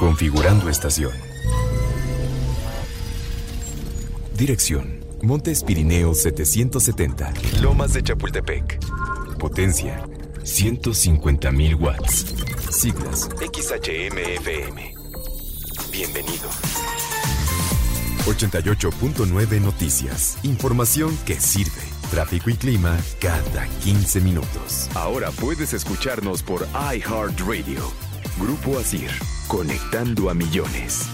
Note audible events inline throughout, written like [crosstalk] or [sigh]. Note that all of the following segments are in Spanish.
Configurando estación. Dirección. Montes Pirineos 770. Lomas de Chapultepec. Potencia. 150.000 watts. Siglas. XHMFM. Bienvenido. 88.9 Noticias. Información que sirve. Tráfico y clima cada 15 minutos. Ahora puedes escucharnos por iHeartRadio. Grupo Asir. Conectando a millones.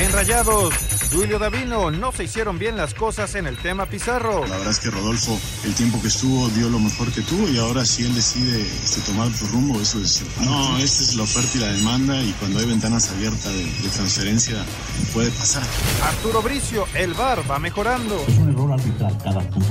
En Rayados, Julio Davino, no se hicieron bien las cosas en el tema Pizarro. La verdad es que Rodolfo, el tiempo que estuvo, dio lo mejor que tuvo y ahora si él decide este, tomar su rumbo, eso es... No, esta es la oferta y la demanda y cuando hay ventanas abiertas de, de transferencia puede pasar. Arturo Bricio, el VAR va mejorando. Es un error arbitral cada punto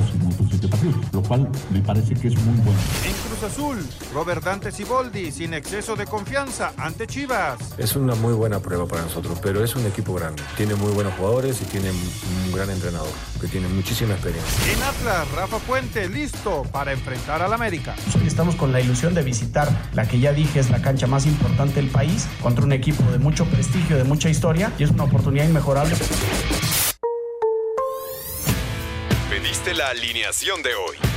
de partido, lo cual me parece que es muy bueno. En Cruz Azul, Robert Dante Siboldi, sin exceso de confianza ante Chivas. Es una muy buena prueba para nosotros, pero es un equipo grande. Tiene muy buenos jugadores y tiene un gran entrenador, que tiene muchísima experiencia. En Atlas, Rafa Puente, listo para enfrentar al América. Hoy estamos con la ilusión de visitar la que ya dije es la cancha más importante del país, contra un equipo de mucho prestigio, de mucha historia, y es una oportunidad inmejorable. Pediste la alineación de hoy.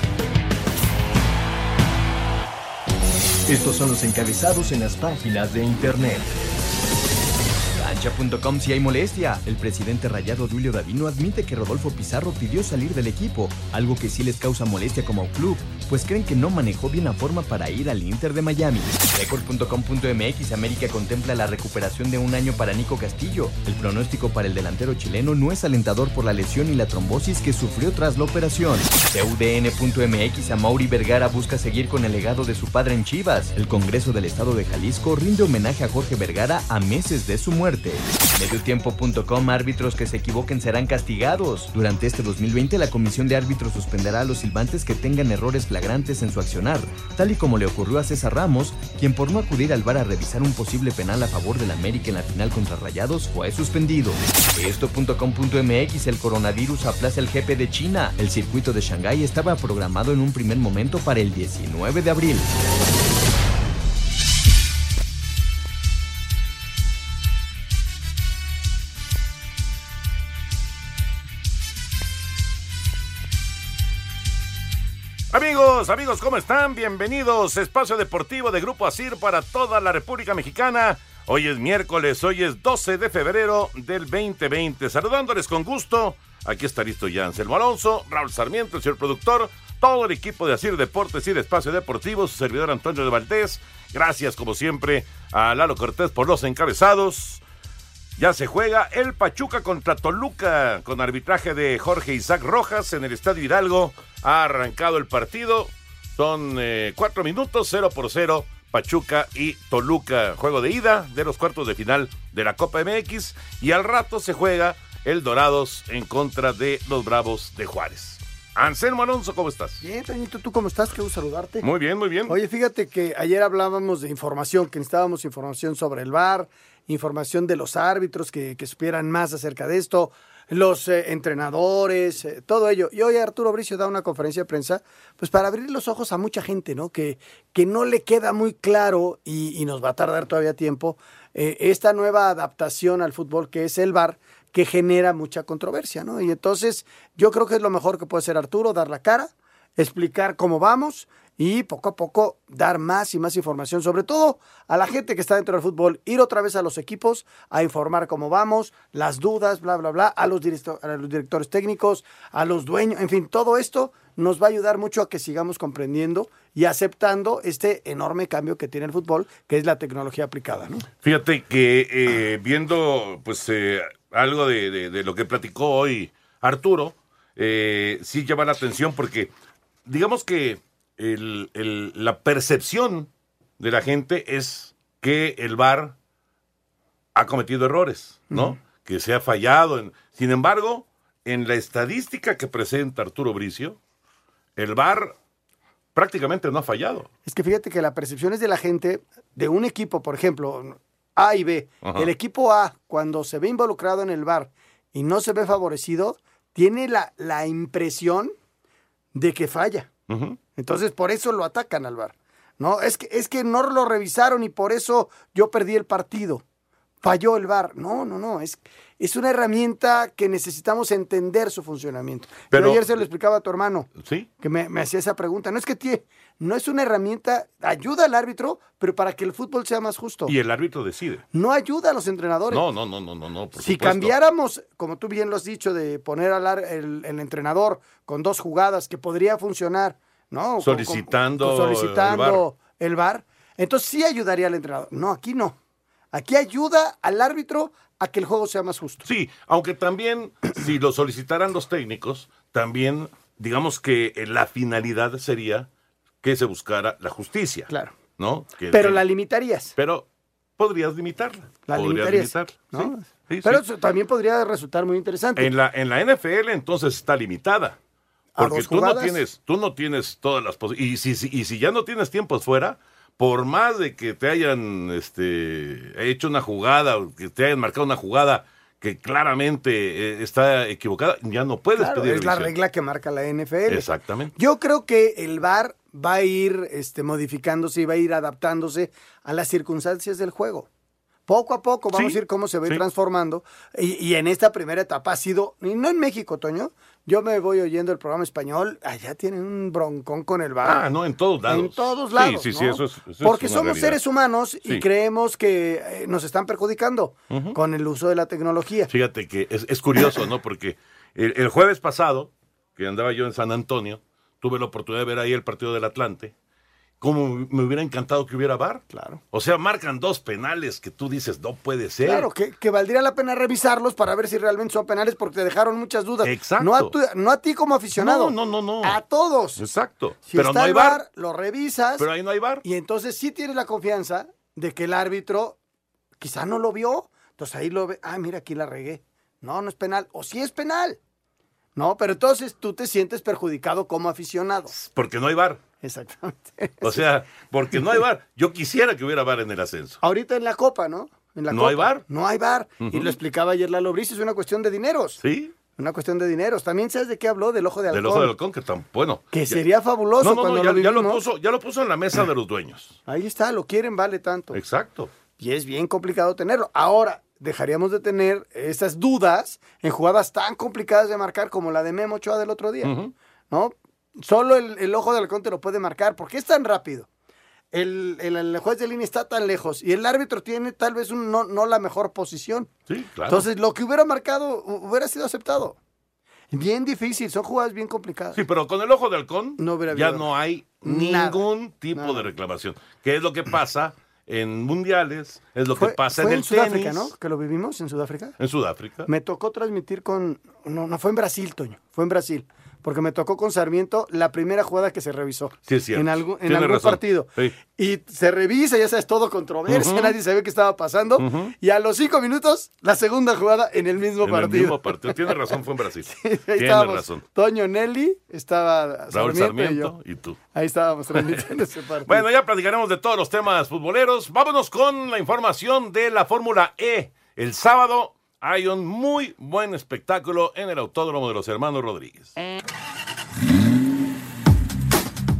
Estos son los encabezados en las páginas de internet. Cancha.com si hay molestia. El presidente rayado Julio Davino admite que Rodolfo Pizarro pidió salir del equipo, algo que sí les causa molestia como club, pues creen que no manejó bien la forma para ir al Inter de Miami. Record.com.mx América contempla la recuperación de un año para Nico Castillo. El pronóstico para el delantero chileno no es alentador por la lesión y la trombosis que sufrió tras la operación. CUDN.mx Mauri Vergara busca seguir con el legado de su padre en Chivas. El Congreso del Estado de Jalisco rinde homenaje a Jorge Vergara a meses de su muerte. Mediotiempo.com árbitros que se equivoquen serán castigados. Durante este 2020 la Comisión de Árbitros suspenderá a los silbantes que tengan errores flagrantes en su accionar, tal y como le ocurrió a César Ramos, quien por no acudir al VAR a revisar un posible penal a favor del América en la final contra Rayados fue suspendido. Esto.com.mx el coronavirus aplaza el GP de China. El circuito de Shanghái estaba programado en un primer momento para el 19 de abril. Amigos, amigos, ¿cómo están? Bienvenidos. Espacio Deportivo de Grupo Asir para toda la República Mexicana. Hoy es miércoles, hoy es 12 de febrero del 2020. Saludándoles con gusto. Aquí está listo ya Anselmo Alonso, Raúl Sarmiento, el señor productor, todo el equipo de Asir Deportes y Espacio Deportivo, su servidor Antonio de Valdés. Gracias, como siempre, a Lalo Cortés por los encabezados. Ya se juega el Pachuca contra Toluca con arbitraje de Jorge Isaac Rojas en el Estadio Hidalgo. Ha arrancado el partido. Son eh, cuatro minutos, cero por cero. Pachuca y Toluca. Juego de ida de los cuartos de final de la Copa MX. Y al rato se juega el Dorados en contra de los Bravos de Juárez. Anselmo Alonso, ¿cómo estás? Bien, Toñito, ¿tú cómo estás? Qué gusto saludarte. Muy bien, muy bien. Oye, fíjate que ayer hablábamos de información, que necesitábamos información sobre el VAR, información de los árbitros que, que supieran más acerca de esto, los eh, entrenadores, eh, todo ello. Y hoy Arturo Bricio da una conferencia de prensa, pues para abrir los ojos a mucha gente, ¿no? Que, que no le queda muy claro y, y nos va a tardar todavía tiempo eh, esta nueva adaptación al fútbol que es el VAR que genera mucha controversia, ¿no? Y entonces yo creo que es lo mejor que puede hacer Arturo, dar la cara, explicar cómo vamos y poco a poco dar más y más información, sobre todo a la gente que está dentro del fútbol, ir otra vez a los equipos a informar cómo vamos, las dudas, bla, bla, bla, a los, a los directores técnicos, a los dueños, en fin, todo esto nos va a ayudar mucho a que sigamos comprendiendo y aceptando este enorme cambio que tiene el fútbol, que es la tecnología aplicada. Fíjate que eh, viendo pues eh, algo de, de- de lo que platicó hoy Arturo, eh, sí llama la atención porque digamos que el- el- la percepción de la gente es que el VAR ha cometido errores, ¿no? Que se ha fallado. En... Sin embargo, en la estadística que presenta Arturo Bricio, el VAR prácticamente no ha fallado. Es que fíjate que la percepción es de la gente de un equipo, por ejemplo, A y B. El equipo A, cuando se ve involucrado en el VAR y no se ve favorecido, tiene la, la impresión de que falla. Entonces, por eso lo atacan al VAR. No, es que, es que no lo revisaron y por eso yo perdí el partido. Falló el VAR. No, no, no. Es, es una herramienta que necesitamos entender su funcionamiento. Pero ayer se lo explicaba a tu hermano. Sí. Que me, hacía esa pregunta. No es que tie, no es una herramienta, ayuda al árbitro, pero para que el fútbol sea más justo. Y el árbitro decide. No ayuda a los entrenadores. No, no, no, no, no. no si cambiáramos, como tú bien lo has dicho, de poner al el, el entrenador con dos jugadas que podría funcionar, ¿no? Solicitando, solicitando el VAR. Entonces sí ayudaría al entrenador. No, aquí no. Aquí ayuda al árbitro a que el juego sea más justo. Sí, aunque también [clears throat] si lo solicitaran los técnicos, también digamos que la finalidad sería que se buscara la justicia. Claro. ¿No? pero la limitarías. Pero podrías limitarla. La limitarías. ¿no? pero eso también podría resultar muy interesante. En la, en la NFL entonces está limitada. Porque tú no tienes, tú no tienes todas las posibilidades. Y si, y si ya no tienes tiempos fuera, por más de que te hayan este, hecho una jugada, que te hayan marcado una jugada que claramente eh, está equivocada, ya no puedes claro, pedir. Es la regla que marca la NFL. Exactamente. Yo creo que el VAR va a ir este, modificándose y va a ir adaptándose a las circunstancias del juego. Poco a poco vamos a ir cómo se va transformando. Y, y, en esta primera etapa ha sido, y no en México, Toño, yo me voy oyendo el programa español, allá tienen un broncón con el bar. Ah, no, en todos lados. En todos lados. Sí, sí, sí, eso es. Porque somos seres humanos y creemos que eh, nos están perjudicando con el uso de la tecnología. Fíjate que es, curioso, ¿no? Porque el, jueves pasado, que andaba yo en San Antonio, tuve la oportunidad de ver ahí el partido del Atlante como me hubiera encantado que hubiera VAR. Claro. O sea, marcan dos penales que tú dices, no puede ser. Claro, que, valdría la pena revisarlos para ver si realmente son penales porque te dejaron muchas dudas. Exacto. No a, no a ti como aficionado. No, no, no, A todos. Exacto. Si Pero no hay VAR, lo revisas. Pero ahí no hay VAR. Y entonces sí tienes la confianza de que el árbitro quizá no lo vio. Entonces ahí lo ve. Ah, mira, aquí la regué. No, no es penal. O sí es penal. No, pero entonces tú te sientes perjudicado como aficionado. Porque no hay VAR. Exactamente. O sea, porque no hay bar. Yo quisiera que hubiera bar en el ascenso. Ahorita en la Copa, ¿no? En la no hay bar. No hay bar. Y lo explicaba ayer Lalo Brice, es una cuestión de dineros. Sí. Una cuestión de dineros. También sabes de qué habló, del ojo de halcón. Del ojo de halcón, que tan bueno. Que sería fabuloso no, no, cuando ya, lo ya, lo puso, ya lo puso en la mesa de los dueños. Ahí está, lo quieren, vale tanto. Exacto. Y es bien complicado tenerlo. Ahora, dejaríamos de tener esas dudas en jugadas tan complicadas de marcar como la de Memo Ochoa del otro día. ¿No? Solo el, ojo de halcón te lo puede marcar. porque es tan rápido? El, el, juez de línea está tan lejos y el árbitro tiene tal vez un, no, no la mejor posición. Sí, claro. Entonces, lo que hubiera marcado hubiera sido aceptado. Bien difícil, son jugadas bien complicadas. Sí, pero con el ojo de halcón ya no hay ningún tipo de reclamación. ¿Qué es lo que pasa en mundiales? Es lo que pasa en el Sudáfrica, ¿no? Que lo vivimos en Sudáfrica. En Sudáfrica. Me tocó transmitir con... No, no fue en Brasil, Toño. Fue en Brasil porque me tocó con Sarmiento la primera jugada que se revisó. Sí, es cierto. En algún, en algún partido. Y se revisa, ya sabes, todo controversia, nadie sabe qué estaba pasando. Y a los cinco minutos, la segunda jugada en el mismo en partido. El mismo partido. Tiene razón, fue en Brasil. [laughs] Tiene razón. Toño Nelly, estaba Raúl Sarmiento, y, tú. Ahí estábamos [laughs] transmitiendo ese partido. Bueno, ya platicaremos de todos los temas futboleros. Vámonos con la información de la Fórmula E. El sábado hay un muy buen espectáculo en el Autódromo de los Hermanos Rodríguez.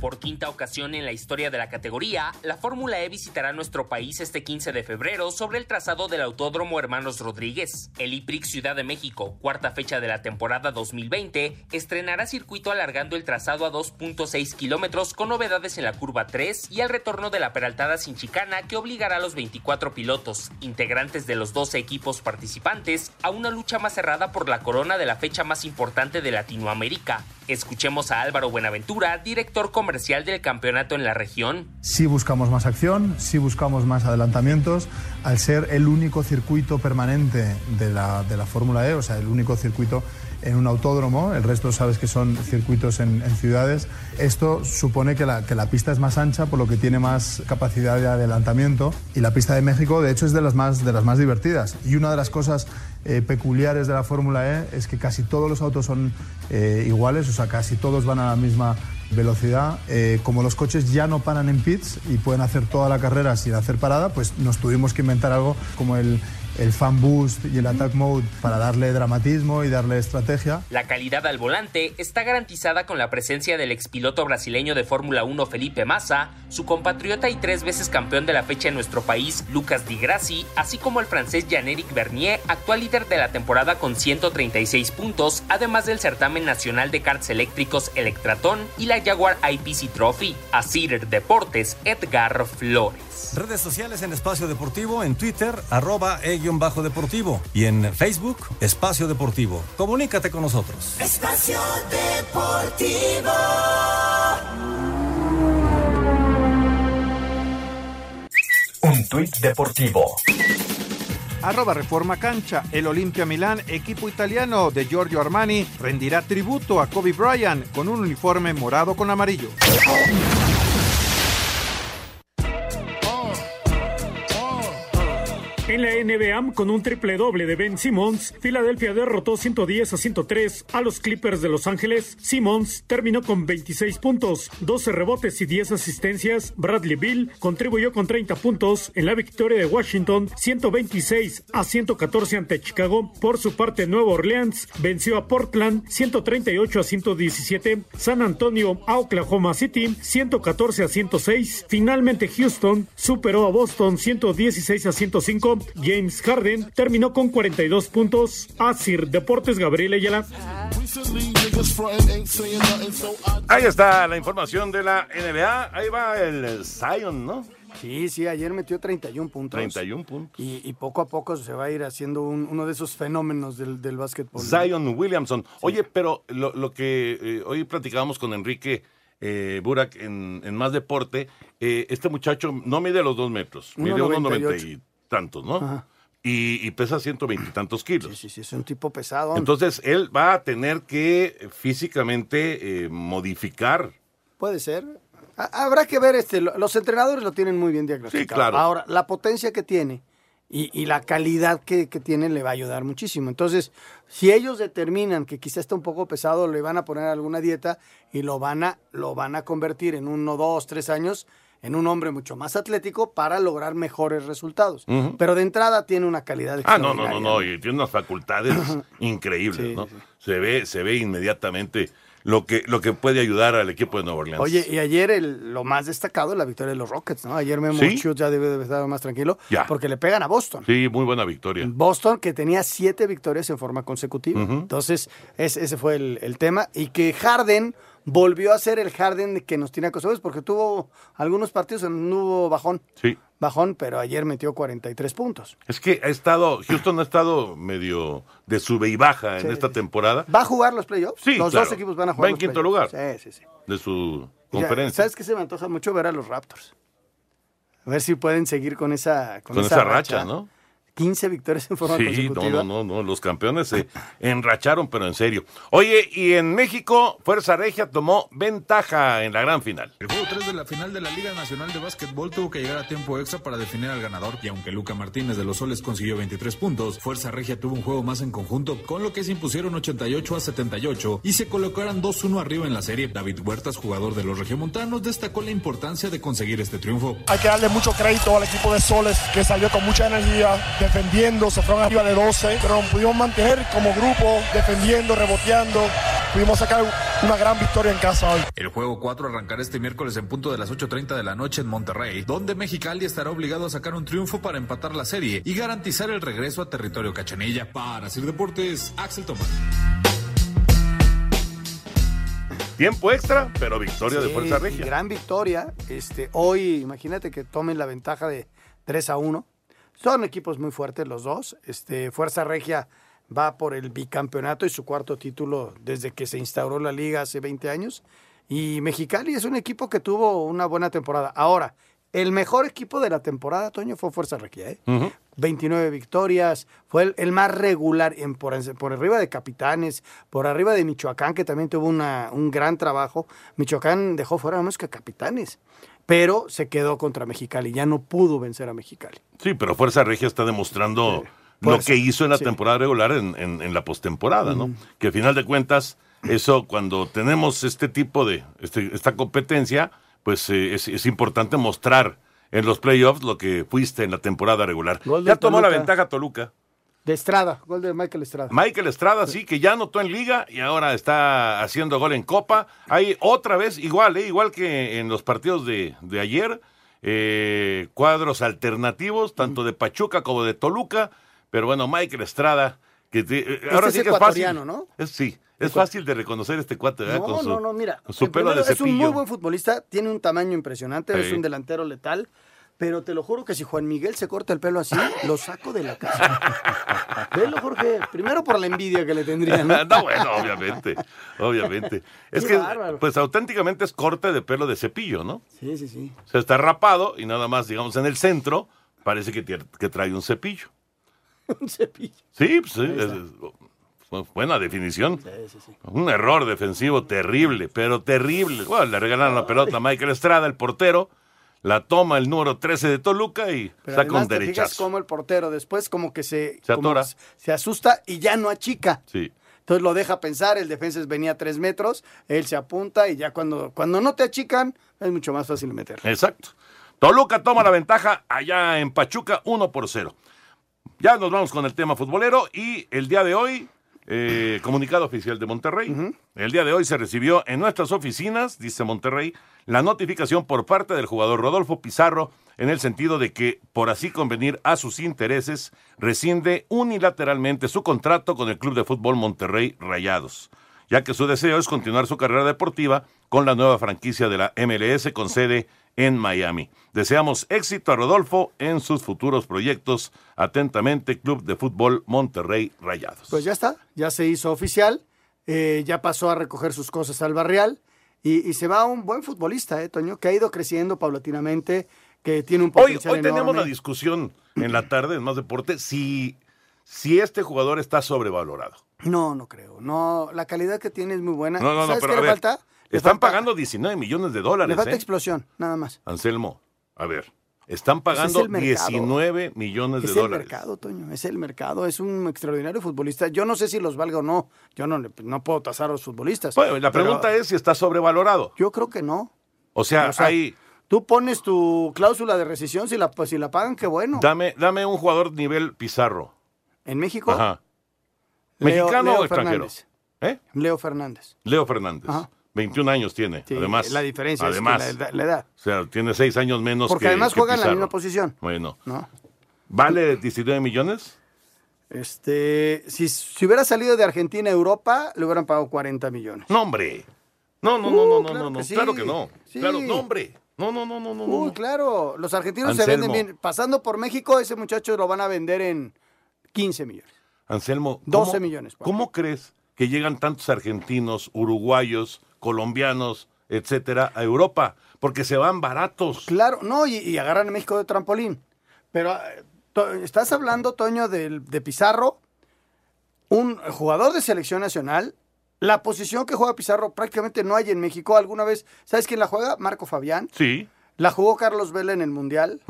Por quinta ocasión en la historia de la categoría, la Fórmula E visitará nuestro país este 15 de febrero sobre el trazado del Autódromo Hermanos Rodríguez. El IPRIX Ciudad de México, cuarta fecha de la temporada 2020, estrenará circuito alargando el trazado a 2.6 kilómetros con novedades en la curva 3 y el retorno de la peraltada sin chicana que obligará a los 24 pilotos, integrantes de los 12 equipos participantes, a una lucha más cerrada por la corona de la fecha más importante de Latinoamérica. Escuchemos a Álvaro Buenaventura, director comercial del campeonato en la región? Sí buscamos más acción, sí buscamos más adelantamientos, al ser el único circuito permanente de la, de la Fórmula E, o sea, el único circuito en un autódromo, el resto sabes que son circuitos en, en ciudades. Esto supone que la, que la pista es más ancha, por lo que tiene más capacidad de adelantamiento y la pista de México, de hecho, es de las más, de las más divertidas. Y una de las cosas eh, peculiares de la Fórmula E es que casi todos los autos son eh, iguales, o sea, casi todos van a la misma velocidad. Eh, como los coches ya no paran en pits y pueden hacer toda la carrera sin hacer parada, pues nos tuvimos que inventar algo como el, el fan boost y el attack mode para darle dramatismo y darle estrategia. La calidad al volante está garantizada con la presencia del expiloto brasileño de Fórmula 1 Felipe Massa, su compatriota y tres veces campeón de la fecha en nuestro país Lucas Di Grassi, así como el francés Jean-Éric Bernier, actual líder de la temporada con 136 puntos, además del certamen nacional de karts eléctricos Electratón y la Jaguar IPC Trophy. Asir Deportes, Edgar Flores. Redes sociales en Espacio Deportivo, en Twitter, arroba e-bajo deportivo y en Facebook, Espacio Deportivo. Comunícate con nosotros. Espacio Deportivo. Un tuit deportivo. Arroba Reforma Cancha. El Olimpia Milán, equipo italiano de Giorgio Armani, rendirá tributo a Kobe Bryant con un uniforme morado con amarillo. En la NBA, con un triple doble de Ben Simmons, Filadelfia derrotó 110 a 103 a los Clippers de Los Ángeles. Simmons terminó con 26 puntos, 12 rebotes y 10 asistencias. Bradley Bill contribuyó con 30 puntos en la victoria de Washington, 126 a 114 ante Chicago. Por su parte, Nueva Orleans venció a Portland, 138 a 117. San Antonio a Oklahoma City, 114 a 106. Finalmente, Houston superó a Boston, 116 a 105. James Harden terminó con 42 puntos. Asir Deportes Gabriel Ayala. Ahí está la información de la NBA. Ahí va el Zion, ¿no? Sí, sí, ayer metió 31 puntos. 31 puntos. Y, y poco a poco se va a ir haciendo un- uno de esos fenómenos del, del básquetbol. Zion Williamson. Oye, pero lo, lo que eh, hoy platicábamos con Enrique eh, Burak en, en Más Deporte, eh, este muchacho no mide los dos metros, mide unos 1.98. 90 y tantos, ¿no? Ajá. Y, y pesa 120 y tantos kilos. Sí, sí, es un tipo pesado. Entonces, él va a tener que eh, físicamente eh, modificar. Puede ser. Ha- Habrá que ver, este, lo- los entrenadores lo tienen muy bien diagnosticado. Sí, claro. Ahora, la potencia que tiene y, y la calidad que, que tiene le va a ayudar muchísimo. Entonces, si ellos determinan que quizá está un poco pesado, le van a poner alguna dieta y lo van a, lo van a convertir en uno, dos, tres años en un hombre mucho más atlético para lograr mejores resultados. Pero de entrada tiene una calidad Ah, no, no, no, no, y tiene unas facultades [laughs] increíbles, ¿no? Se ve, se ve inmediatamente lo que, lo que puede ayudar al equipo de Nueva Orleans. Oye, y ayer el- lo más destacado es la victoria de los Rockets, ¿no? Ayer Memo ¿Sí? Ya debe de estar más tranquilo Ya. porque le pegan a Boston. Sí, muy buena victoria. Boston que tenía siete victorias en forma consecutiva. Entonces, es- ese fue el, el tema. Y que Harden volvió a ser el Harden que nos tiene acostumbrados porque tuvo algunos partidos en no hubo bajón. Sí. Bajón, pero ayer metió 43 puntos. Es que ha estado, Houston ha estado medio de sube y baja en Sí, esta sí. temporada ¿Va a jugar los playoffs? Sí, Los claro. dos equipos van a Va jugar en los quinto playoffs. lugar. Sí, sí, sí. de su Ya, conferencia. ¿Sabes qué se me antoja mucho ver a los Raptors? A ver si pueden seguir con esa, con Con esa, esa racha, ¿no? 15 victorias en forma Sí, no, consecutiva. no, no, no, los campeones se enracharon, pero en serio. Oye, y en México, Fuerza Regia tomó ventaja en la gran final. El juego 3 de la final de la Liga Nacional de Básquetbol tuvo que llegar a tiempo extra para definir al ganador y aunque Luca Martínez de los Soles consiguió 23 puntos, Fuerza Regia tuvo un juego más en conjunto con lo que se impusieron 88 a 78 y se colocaron 2-1 arriba en la serie. David Huertas, jugador de los regiomontanos, destacó la importancia de conseguir este triunfo. Hay que darle mucho crédito al equipo de Soles que salió con mucha energía, defendiendo, se fueron arriba de 12, pero nos pudimos mantener como grupo, defendiendo, reboteando. Pudimos sacar una gran victoria en casa hoy. El juego 4 arrancará este miércoles en punto de las 8.30 de la noche en Monterrey, donde Mexicali estará obligado a sacar un triunfo para empatar la serie y garantizar el regreso a territorio cachanilla. Para Sir Deportes, Axel Tomás. Tiempo extra, pero victoria de Fuerza Regia. Gran victoria. Este, hoy, imagínate que tomen la ventaja de 3 a 1. Son equipos muy fuertes los dos. Este, Fuerza Regia va por el bicampeonato y su cuarto título desde que se instauró la liga hace 20 años. Y Mexicali es un equipo que tuvo una buena temporada. Ahora, el mejor equipo de la temporada, Toño, fue Fuerza Regia. ¿eh? Ujú. 29 victorias, fue el, el más regular en, por, por arriba de Capitanes, por arriba de Michoacán, que también tuvo una, un gran trabajo. Michoacán dejó fuera más que Capitanes, pero se quedó contra Mexicali, ya no pudo vencer a Mexicali. Sí, pero Fuerza Regia está demostrando lo que hizo en la sí. temporada regular en, en- en la postemporada, ¿no? Que al final de cuentas, eso cuando tenemos este tipo de, este- esta competencia, pues eh, es, es importante mostrar en los playoffs lo que fuiste en la temporada regular. Ya tomó la ventaja Toluca. De Estrada, gol de Michael Estrada. Michael Estrada sí, que ya anotó en liga y ahora está haciendo gol en Copa. Hay otra vez, igual, ¿eh? igual que en los partidos de, de ayer, eh, cuadros alternativos, tanto de Pachuca como de Toluca. Pero bueno, Michael Estrada, que te- eh, ahora Este sí es que es fácil. ¿no? Es, sí, es fácil de reconocer este cuate, ¿verdad? No, con su, no, no, mira. su pelo de primero, es un muy buen futbolista, tiene un tamaño impresionante, es un delantero letal, pero te lo juro que si Juan Miguel se corta el pelo así, lo saco de la casa. [laughs] Velo, Jorge. Primero por la envidia que le tendrían. ¿no? no, bueno, obviamente, obviamente. Es Qué que, bárbaro. pues auténticamente es corte de pelo de cepillo, ¿no? Sí, sí, sí. O sea, está rapado y nada más, digamos, en el centro parece que, que trae un cepillo. [laughs] un cepillo. Sí, pues, sí, es- es- buena definición. Sí, sí, sí. Un error defensivo terrible, pero terrible. Bueno, le regalaron la pelota a Michael Estrada, el portero, la toma el número 13 de Toluca y Pero saca un derechazo. cómo el portero después como que se, como se asusta y ya no achica. Sí. Entonces lo deja pensar, el defensa venía a tres metros, él se apunta y ya cuando, cuando no te achican es mucho más fácil meter. Exacto. Toluca toma la ventaja allá en Pachuca 1 por 0. Ya nos vamos con el tema futbolero y el día de hoy, eh, comunicado oficial de Monterrey. El día de hoy se recibió en nuestras oficinas, dice Monterrey, la notificación por parte del jugador Rodolfo Pizarro en el sentido de que, por así convenir a sus intereses, rescinde unilateralmente su contrato con el Club de Fútbol Monterrey Rayados, ya que su deseo es continuar su carrera deportiva con la nueva franquicia de la MLS con sede en Miami. Deseamos éxito a Rodolfo en sus futuros proyectos. Atentamente, Club de Fútbol Monterrey Rayados. Pues ya está, ya se hizo oficial, eh, ya pasó a recoger sus cosas al barrial y, y se va un buen futbolista, ¿eh, Toño? Que ha ido creciendo paulatinamente, que tiene un Hoy, potencial hoy tenemos enorme. la discusión en la tarde en Más Deporte si, si este jugador está sobrevalorado. No, no creo. No, la calidad que tiene es muy buena. No, no, no, ¿Sabes pero qué a le ver, falta? Le están falta- pagando 19 millones de dólares. Le falta ¿eh? explosión, nada más. Anselmo, a ver, están Pues es pagando mercado. 19 millones de Es el dólares. mercado, Toño, es el mercado, es un extraordinario futbolista. Yo no sé si los valga o no, yo no, le- no puedo tasar a los futbolistas. Bueno, la pero pregunta es si está sobrevalorado. Yo creo que no. O sea, O sea, hay, Tú pones tu cláusula de rescisión, si la, pues, si la pagan, qué bueno. dame, dame un jugador nivel Pizarro. En México, Ajá. Leo- ¿Mexicano Leo o extranjero? Fernández. ¿Eh? Leo Fernández. Leo Fernández. Ajá. 21 años tiene, Sí, además. la diferencia es que además, la edad- la edad. O sea, tiene 6 años menos Porque que además que juega en la misma posición. Bueno. ¿no? ¿Vale 19 millones? Este, si, si hubiera salido de Argentina a Europa, le hubieran pagado 40 millones. No, hombre. No, no, no, no, Uh, no, claro no, no. que sí. Claro que no. Sí. Claro, no, hombre. No, no, no, no, no. Uy, no. claro, los argentinos se venden bien. Pasando por México, ese muchacho lo van a vender en 15 millones. Anselmo, 12 ¿cómo- millones. ¿Cómo crees que llegan tantos argentinos, uruguayos, colombianos, etcétera, a Europa? Porque se van baratos. Claro, no, y, y agarran a México de trampolín. Pero eh, estás hablando, Toño, del- de, Pizarro, un jugador de selección nacional. La posición que juega Pizarro prácticamente no hay en México. ¿Alguna vez, sabes quién la juega? Marco Fabián. Sí. La jugó Carlos Vela en el Mundial.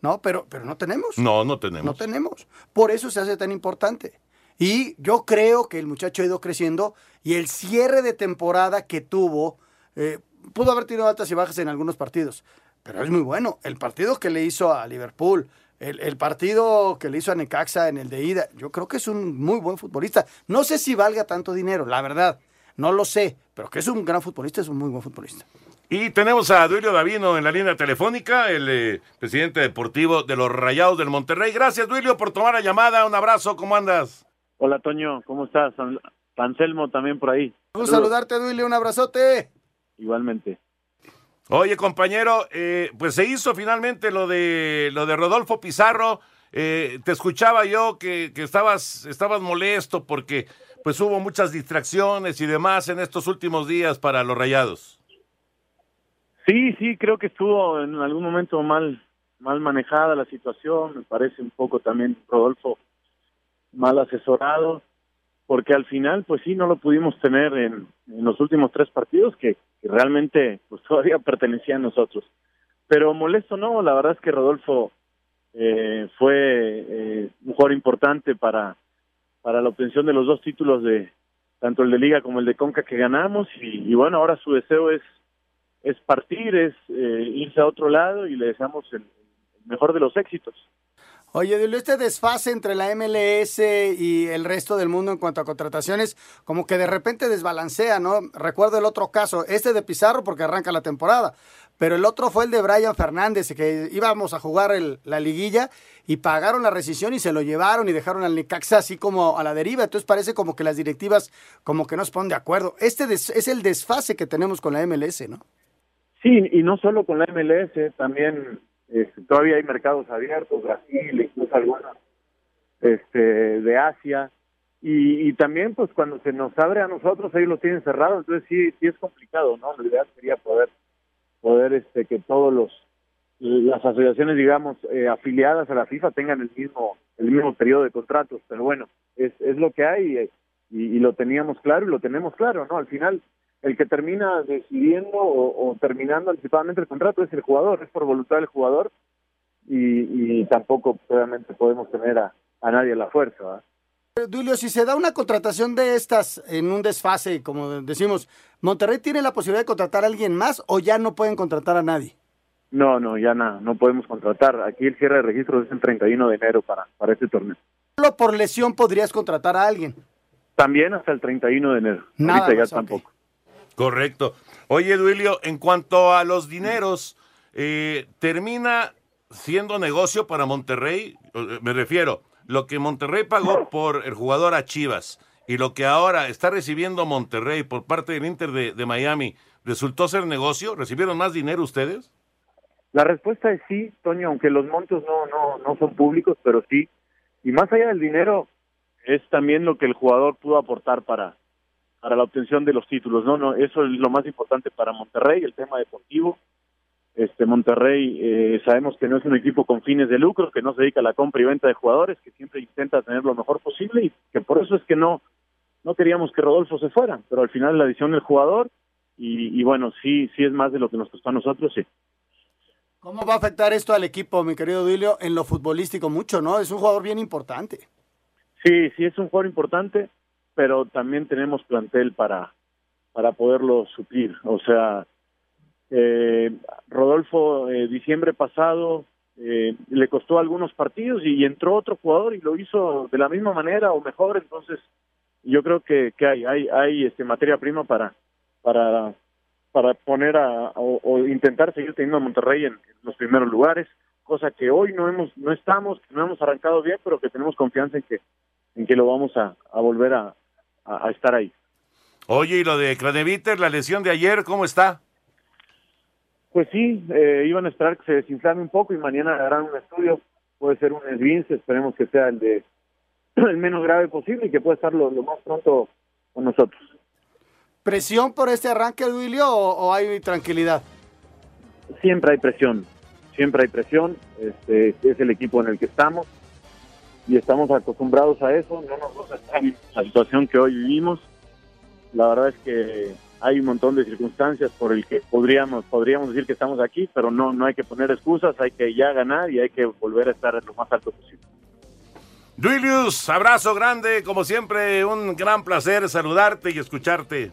¿no? Pero, pero no tenemos. No, no tenemos. No tenemos. Por eso se hace tan importante. Y yo creo que el muchacho ha ido creciendo y el cierre de temporada que tuvo, eh, pudo haber tenido altas y bajas en algunos partidos, pero es muy bueno. El partido que le hizo a Liverpool, el, partido que le hizo a Necaxa en el de ida, yo creo que es un muy buen futbolista. No sé si valga tanto dinero, la verdad, no lo sé, pero que es un gran futbolista, es un muy buen futbolista. Y tenemos a Duilio Davino en la línea telefónica, el eh, presidente deportivo de los Rayados del Monterrey. Gracias, Duilio, por tomar la llamada. Un abrazo, ¿cómo andas? Hola Toño, ¿cómo estás? An- Anselmo también por ahí. Un Saludos. saludarte, Duilio, un abrazote. Igualmente. Oye, compañero, eh, pues se hizo finalmente lo de lo de Rodolfo Pizarro. Eh, te escuchaba yo que, que estabas, estabas molesto porque pues hubo muchas distracciones y demás en estos últimos días para los Rayados. Sí, sí, creo que estuvo en algún momento mal mal manejada la situación, me parece un poco también Rodolfo mal asesorado, porque al final, pues sí, no lo pudimos tener en, en los últimos tres partidos que, realmente pues [laughs] todavía pertenecía a nosotros. Pero molesto no, la verdad es que Rodolfo eh, fue eh, un jugador importante para, para la obtención de los dos títulos de tanto el de Liga como el de Conca que ganamos y, bueno, ahora su deseo es es partir, es eh, irse a otro lado y le deseamos el mejor de los éxitos. Oye, Dilio, este desfase entre la MLS y el resto del mundo en cuanto a contrataciones, como que de repente desbalancea, ¿no? Recuerdo el otro caso, este de Pizarro porque arranca la temporada, pero el otro fue el de Brian Fernández, que íbamos a jugar la liguilla y pagaron la rescisión y se lo llevaron y dejaron al Necaxa así como a la deriva. Entonces parece como que las directivas como que no se ponen de acuerdo. Este des, es el desfase que tenemos con la MLS, ¿no? Sí, y no solo con la MLS, también este, todavía hay mercados abiertos, Brasil, incluso algunos este, de Asia, y, también pues cuando se nos abre a nosotros ellos lo tienen cerrado, entonces sí, sí es complicado, ¿no? La idea sería poder, poder este, que todos los las asociaciones, digamos, eh, afiliadas a la FIFA tengan el mismo el mismo periodo de contratos, pero bueno, es, es lo que hay y, y lo teníamos claro y lo tenemos claro, ¿no? Al final el que termina decidiendo o, o, terminando anticipadamente el contrato es el jugador, es por voluntad del jugador y, y tampoco obviamente podemos tener a, a nadie a la fuerza. ¿eh? Dulio, si se da una contratación de estas en un desfase, como decimos, ¿Monterrey tiene la posibilidad de contratar a alguien más o ya no pueden contratar a nadie? No, no, ya nada, no podemos contratar. Aquí el cierre de registros es el 31 de enero para, para este torneo. Solo por lesión podrías contratar a alguien. También hasta el 31 de enero. Nada Ahorita más, ya tampoco. Correcto. Oye, Duilio, en cuanto a los dineros, eh, ¿termina siendo negocio para Monterrey? Me refiero, lo que Monterrey pagó por el jugador a Chivas y lo que ahora está recibiendo Monterrey por parte del Inter de, de Miami, ¿resultó ser negocio? ¿Recibieron más dinero ustedes? La respuesta es sí, Toño, aunque los montos no, no, no son públicos, pero sí. Y más allá del dinero, es también lo que el jugador pudo aportar para, para la obtención de los títulos. No, no, eso es lo más importante para Monterrey, el tema deportivo. Este Monterrey eh, sabemos que no es un equipo con fines de lucro, que no se dedica a la compra y venta de jugadores, que siempre intenta tener lo mejor posible y que por eso es que no no queríamos que Rodolfo se fuera, pero al final la decisión del jugador y, y bueno, sí sí es más de lo que nos costó a nosotros, sí. ¿Cómo va a afectar esto al equipo, mi querido Duilio, en lo futbolístico mucho, no? Es un jugador bien importante. Sí, sí es un jugador importante, pero también tenemos plantel para para poderlo suplir. O sea, eh, Rodolfo eh, diciembre pasado eh, le costó algunos partidos y, entró otro jugador y lo hizo de la misma manera o mejor. Entonces, yo creo que, que hay hay hay este materia prima para para para poner a, o, o, intentar seguir teniendo a Monterrey en, en, los primeros lugares, cosa que hoy no hemos no estamos, no hemos arrancado bien, pero que tenemos confianza en que en que lo vamos a, a volver a, a, a, estar ahí. Oye, y lo de Craneviter, la lesión de ayer, ¿cómo está? Pues sí, eh, iban a esperar que se desinflame un poco y mañana harán un estudio, puede ser un esguince, esperemos que sea el de [clears throat] el menos grave posible y que pueda estar lo, lo más pronto con nosotros. ¿Presión por este arranque, Duilio, o, o, hay tranquilidad? Siempre hay presión, siempre hay presión. Este, es el equipo en el que estamos y estamos acostumbrados a eso. No nos gusta estar en la situación que hoy vivimos. La verdad es que hay un montón de circunstancias por el que podríamos podríamos decir que estamos aquí, pero no no hay que poner excusas, hay que ya ganar y hay que volver a estar en lo más alto posible. Duilius, abrazo grande, como siempre, un gran placer saludarte y escucharte.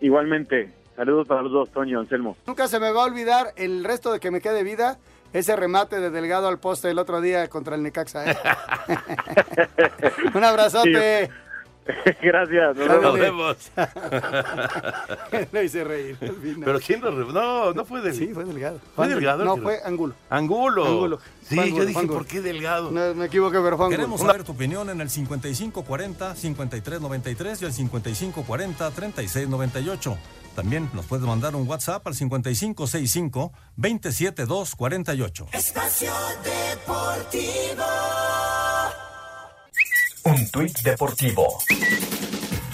Igualmente, saludos para los dos, Toño, Anselmo. Nunca se me va a olvidar el resto de que me quede vida, ese remate de Delgado al poste el otro día contra el Necaxa. ¿eh? [laughs] Un abrazote. Sí. [laughs] Gracias, nos, nos vemos. [laughs] lo hice reír. Pero quién lo No, no fue Delgado. Sí, fue Delgado. ¿Fue Delgado? No, fue Angulo. Angulo. Angulo. Sí, Angulo, yo dije, Angulo. ¿por qué Delgado? No, me equivoqué, pero fue Angulo. Queremos saber tu opinión en el 5540-5393 y el 5540-3698. También nos puedes mandar un WhatsApp al 5565-27248. Espacio Deportivo. Un tuit deportivo.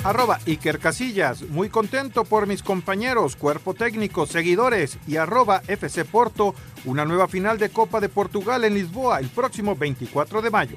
Arroba Iker Casillas, muy contento por mis compañeros, cuerpo técnico, seguidores y arroba FC Porto, una nueva final de Copa de Portugal en Lisboa el próximo 24 de mayo.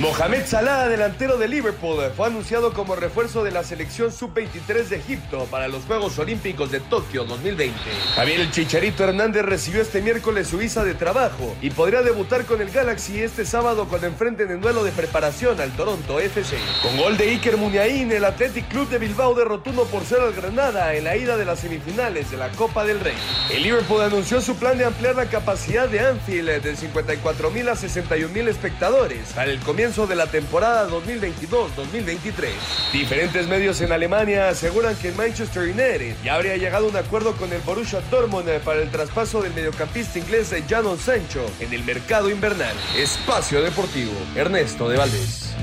Mohamed Salah, delantero de Liverpool, fue anunciado como refuerzo de la selección sub-23 de Egipto para los Juegos Olímpicos de Tokio 2020. Javier el Chicharito Hernández recibió este miércoles su visa de trabajo y podría debutar con el Galaxy este sábado cuando enfrenten en duelo de preparación al Toronto FC. Con gol de Iker Muniain, el Athletic Club de Bilbao derrotó 1 por 0 al Granada en la ida de las semifinales de la Copa del Rey. El Liverpool anunció su plan de ampliar la capacidad de Anfield de 54 mil a 61 mil espectadores para el comienzo de la temporada 2022-2023. Diferentes medios en Alemania aseguran que Manchester United ya habría llegado a un acuerdo con el Borussia Dortmund para el traspaso del mediocampista inglés Jadon Sancho en el mercado invernal. Espacio Deportivo, Ernesto de Valdés.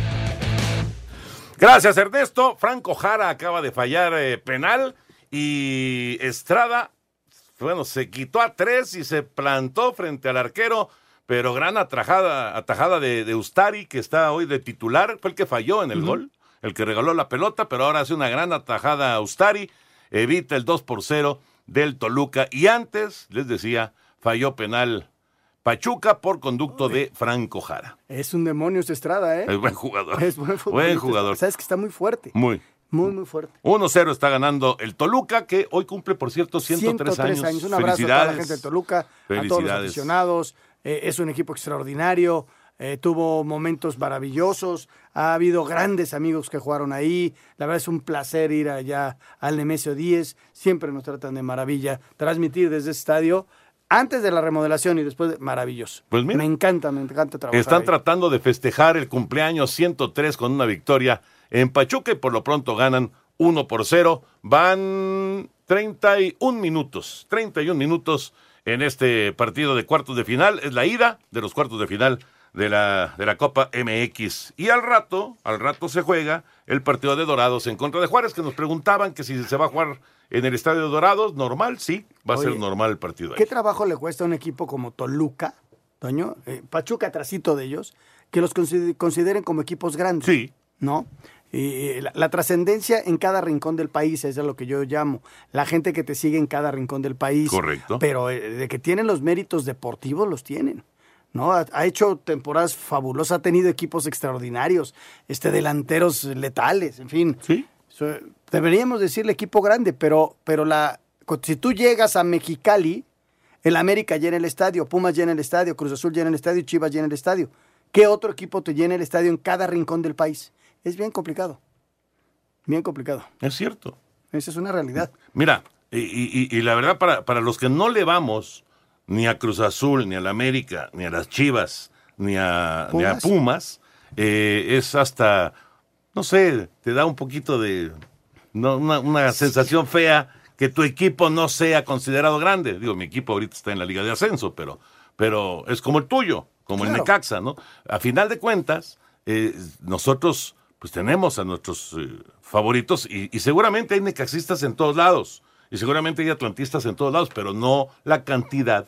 Gracias, Ernesto. Franco Jara acaba de fallar eh, penal y Estrada, bueno, se quitó a tres y se plantó frente al arquero pero gran atajada, atajada de, de, Ustari, que está hoy de titular, fue el que falló en el gol, el que regaló la pelota, pero ahora hace una gran atajada a Ustari, evita el 2 por 0 del Toluca, y antes, les decía, falló penal Pachuca por conducto de Franco Jara. Es un demonio esta Estrada, ¿eh? Es buen jugador. Es buen, buen jugador. Sabes que está muy fuerte. Muy. Muy, muy fuerte. 1-0 está ganando el Toluca, que hoy cumple, por cierto, 103, 103 años. Un abrazo a toda la gente de Toluca, a todos los aficionados. Eh, es un equipo extraordinario. Eh, tuvo momentos maravillosos. Ha habido grandes amigos que jugaron ahí. La verdad es un placer ir allá al Nemesio 10. Siempre nos tratan de maravilla. Transmitir desde ese estadio antes de la remodelación y después, de, maravilloso. Pues mira, me encanta, me encanta trabajar. Están ahí. tratando de festejar el cumpleaños 103 con una victoria en Pachuca y por lo pronto ganan 1 por 0. Van 31 minutos, 31 minutos en este partido de cuartos de final. Es la ida de los cuartos de final de la, de la Copa MX. Y al rato, al rato se juega el partido de Dorados en contra de Juárez, que nos preguntaban que si se va a jugar en el Estadio de Dorados, normal, sí, va Oye, a ser normal el partido. ahí. ¿Qué trabajo le cuesta a un equipo como Toluca, Toño? Eh, Pachuca, trasito de ellos, que los consider- consideren como equipos grandes. Sí. ¿No? Eh, la, la trascendencia en cada rincón del país, es a lo que yo llamo. La gente que te sigue en cada rincón del país. Correcto. Pero eh, de que tienen los méritos deportivos, los tienen. ¿no? Ha, ha hecho temporadas fabulosas, ha tenido equipos extraordinarios, este, delanteros letales, en fin. Sí. So, deberíamos decirle equipo grande, pero, pero la, si tú llegas a Mexicali, el América llena el estadio, Pumas llena el estadio, Cruz Azul llena el estadio, Chivas llena el estadio. ¿Qué otro equipo te llena el estadio en cada rincón del país? Es bien complicado. Bien complicado. Es cierto. Esa es una realidad. Mira, y, y- y la verdad, para, para los que no le vamos ni a Cruz Azul, ni a la América, ni a las Chivas, ni a ni a Pumas. Pumas, eh, es hasta, no sé, te da un poquito de, no, una, una sensación fea que tu equipo no sea considerado grande. Digo, mi equipo ahorita está en la Liga de Ascenso, pero, pero es como el tuyo, como el. Necaxa, ¿no? A final de cuentas, eh, nosotros pues tenemos a nuestros eh, favoritos y, y seguramente hay necaxistas en todos lados y seguramente hay atlantistas en todos lados, pero no la cantidad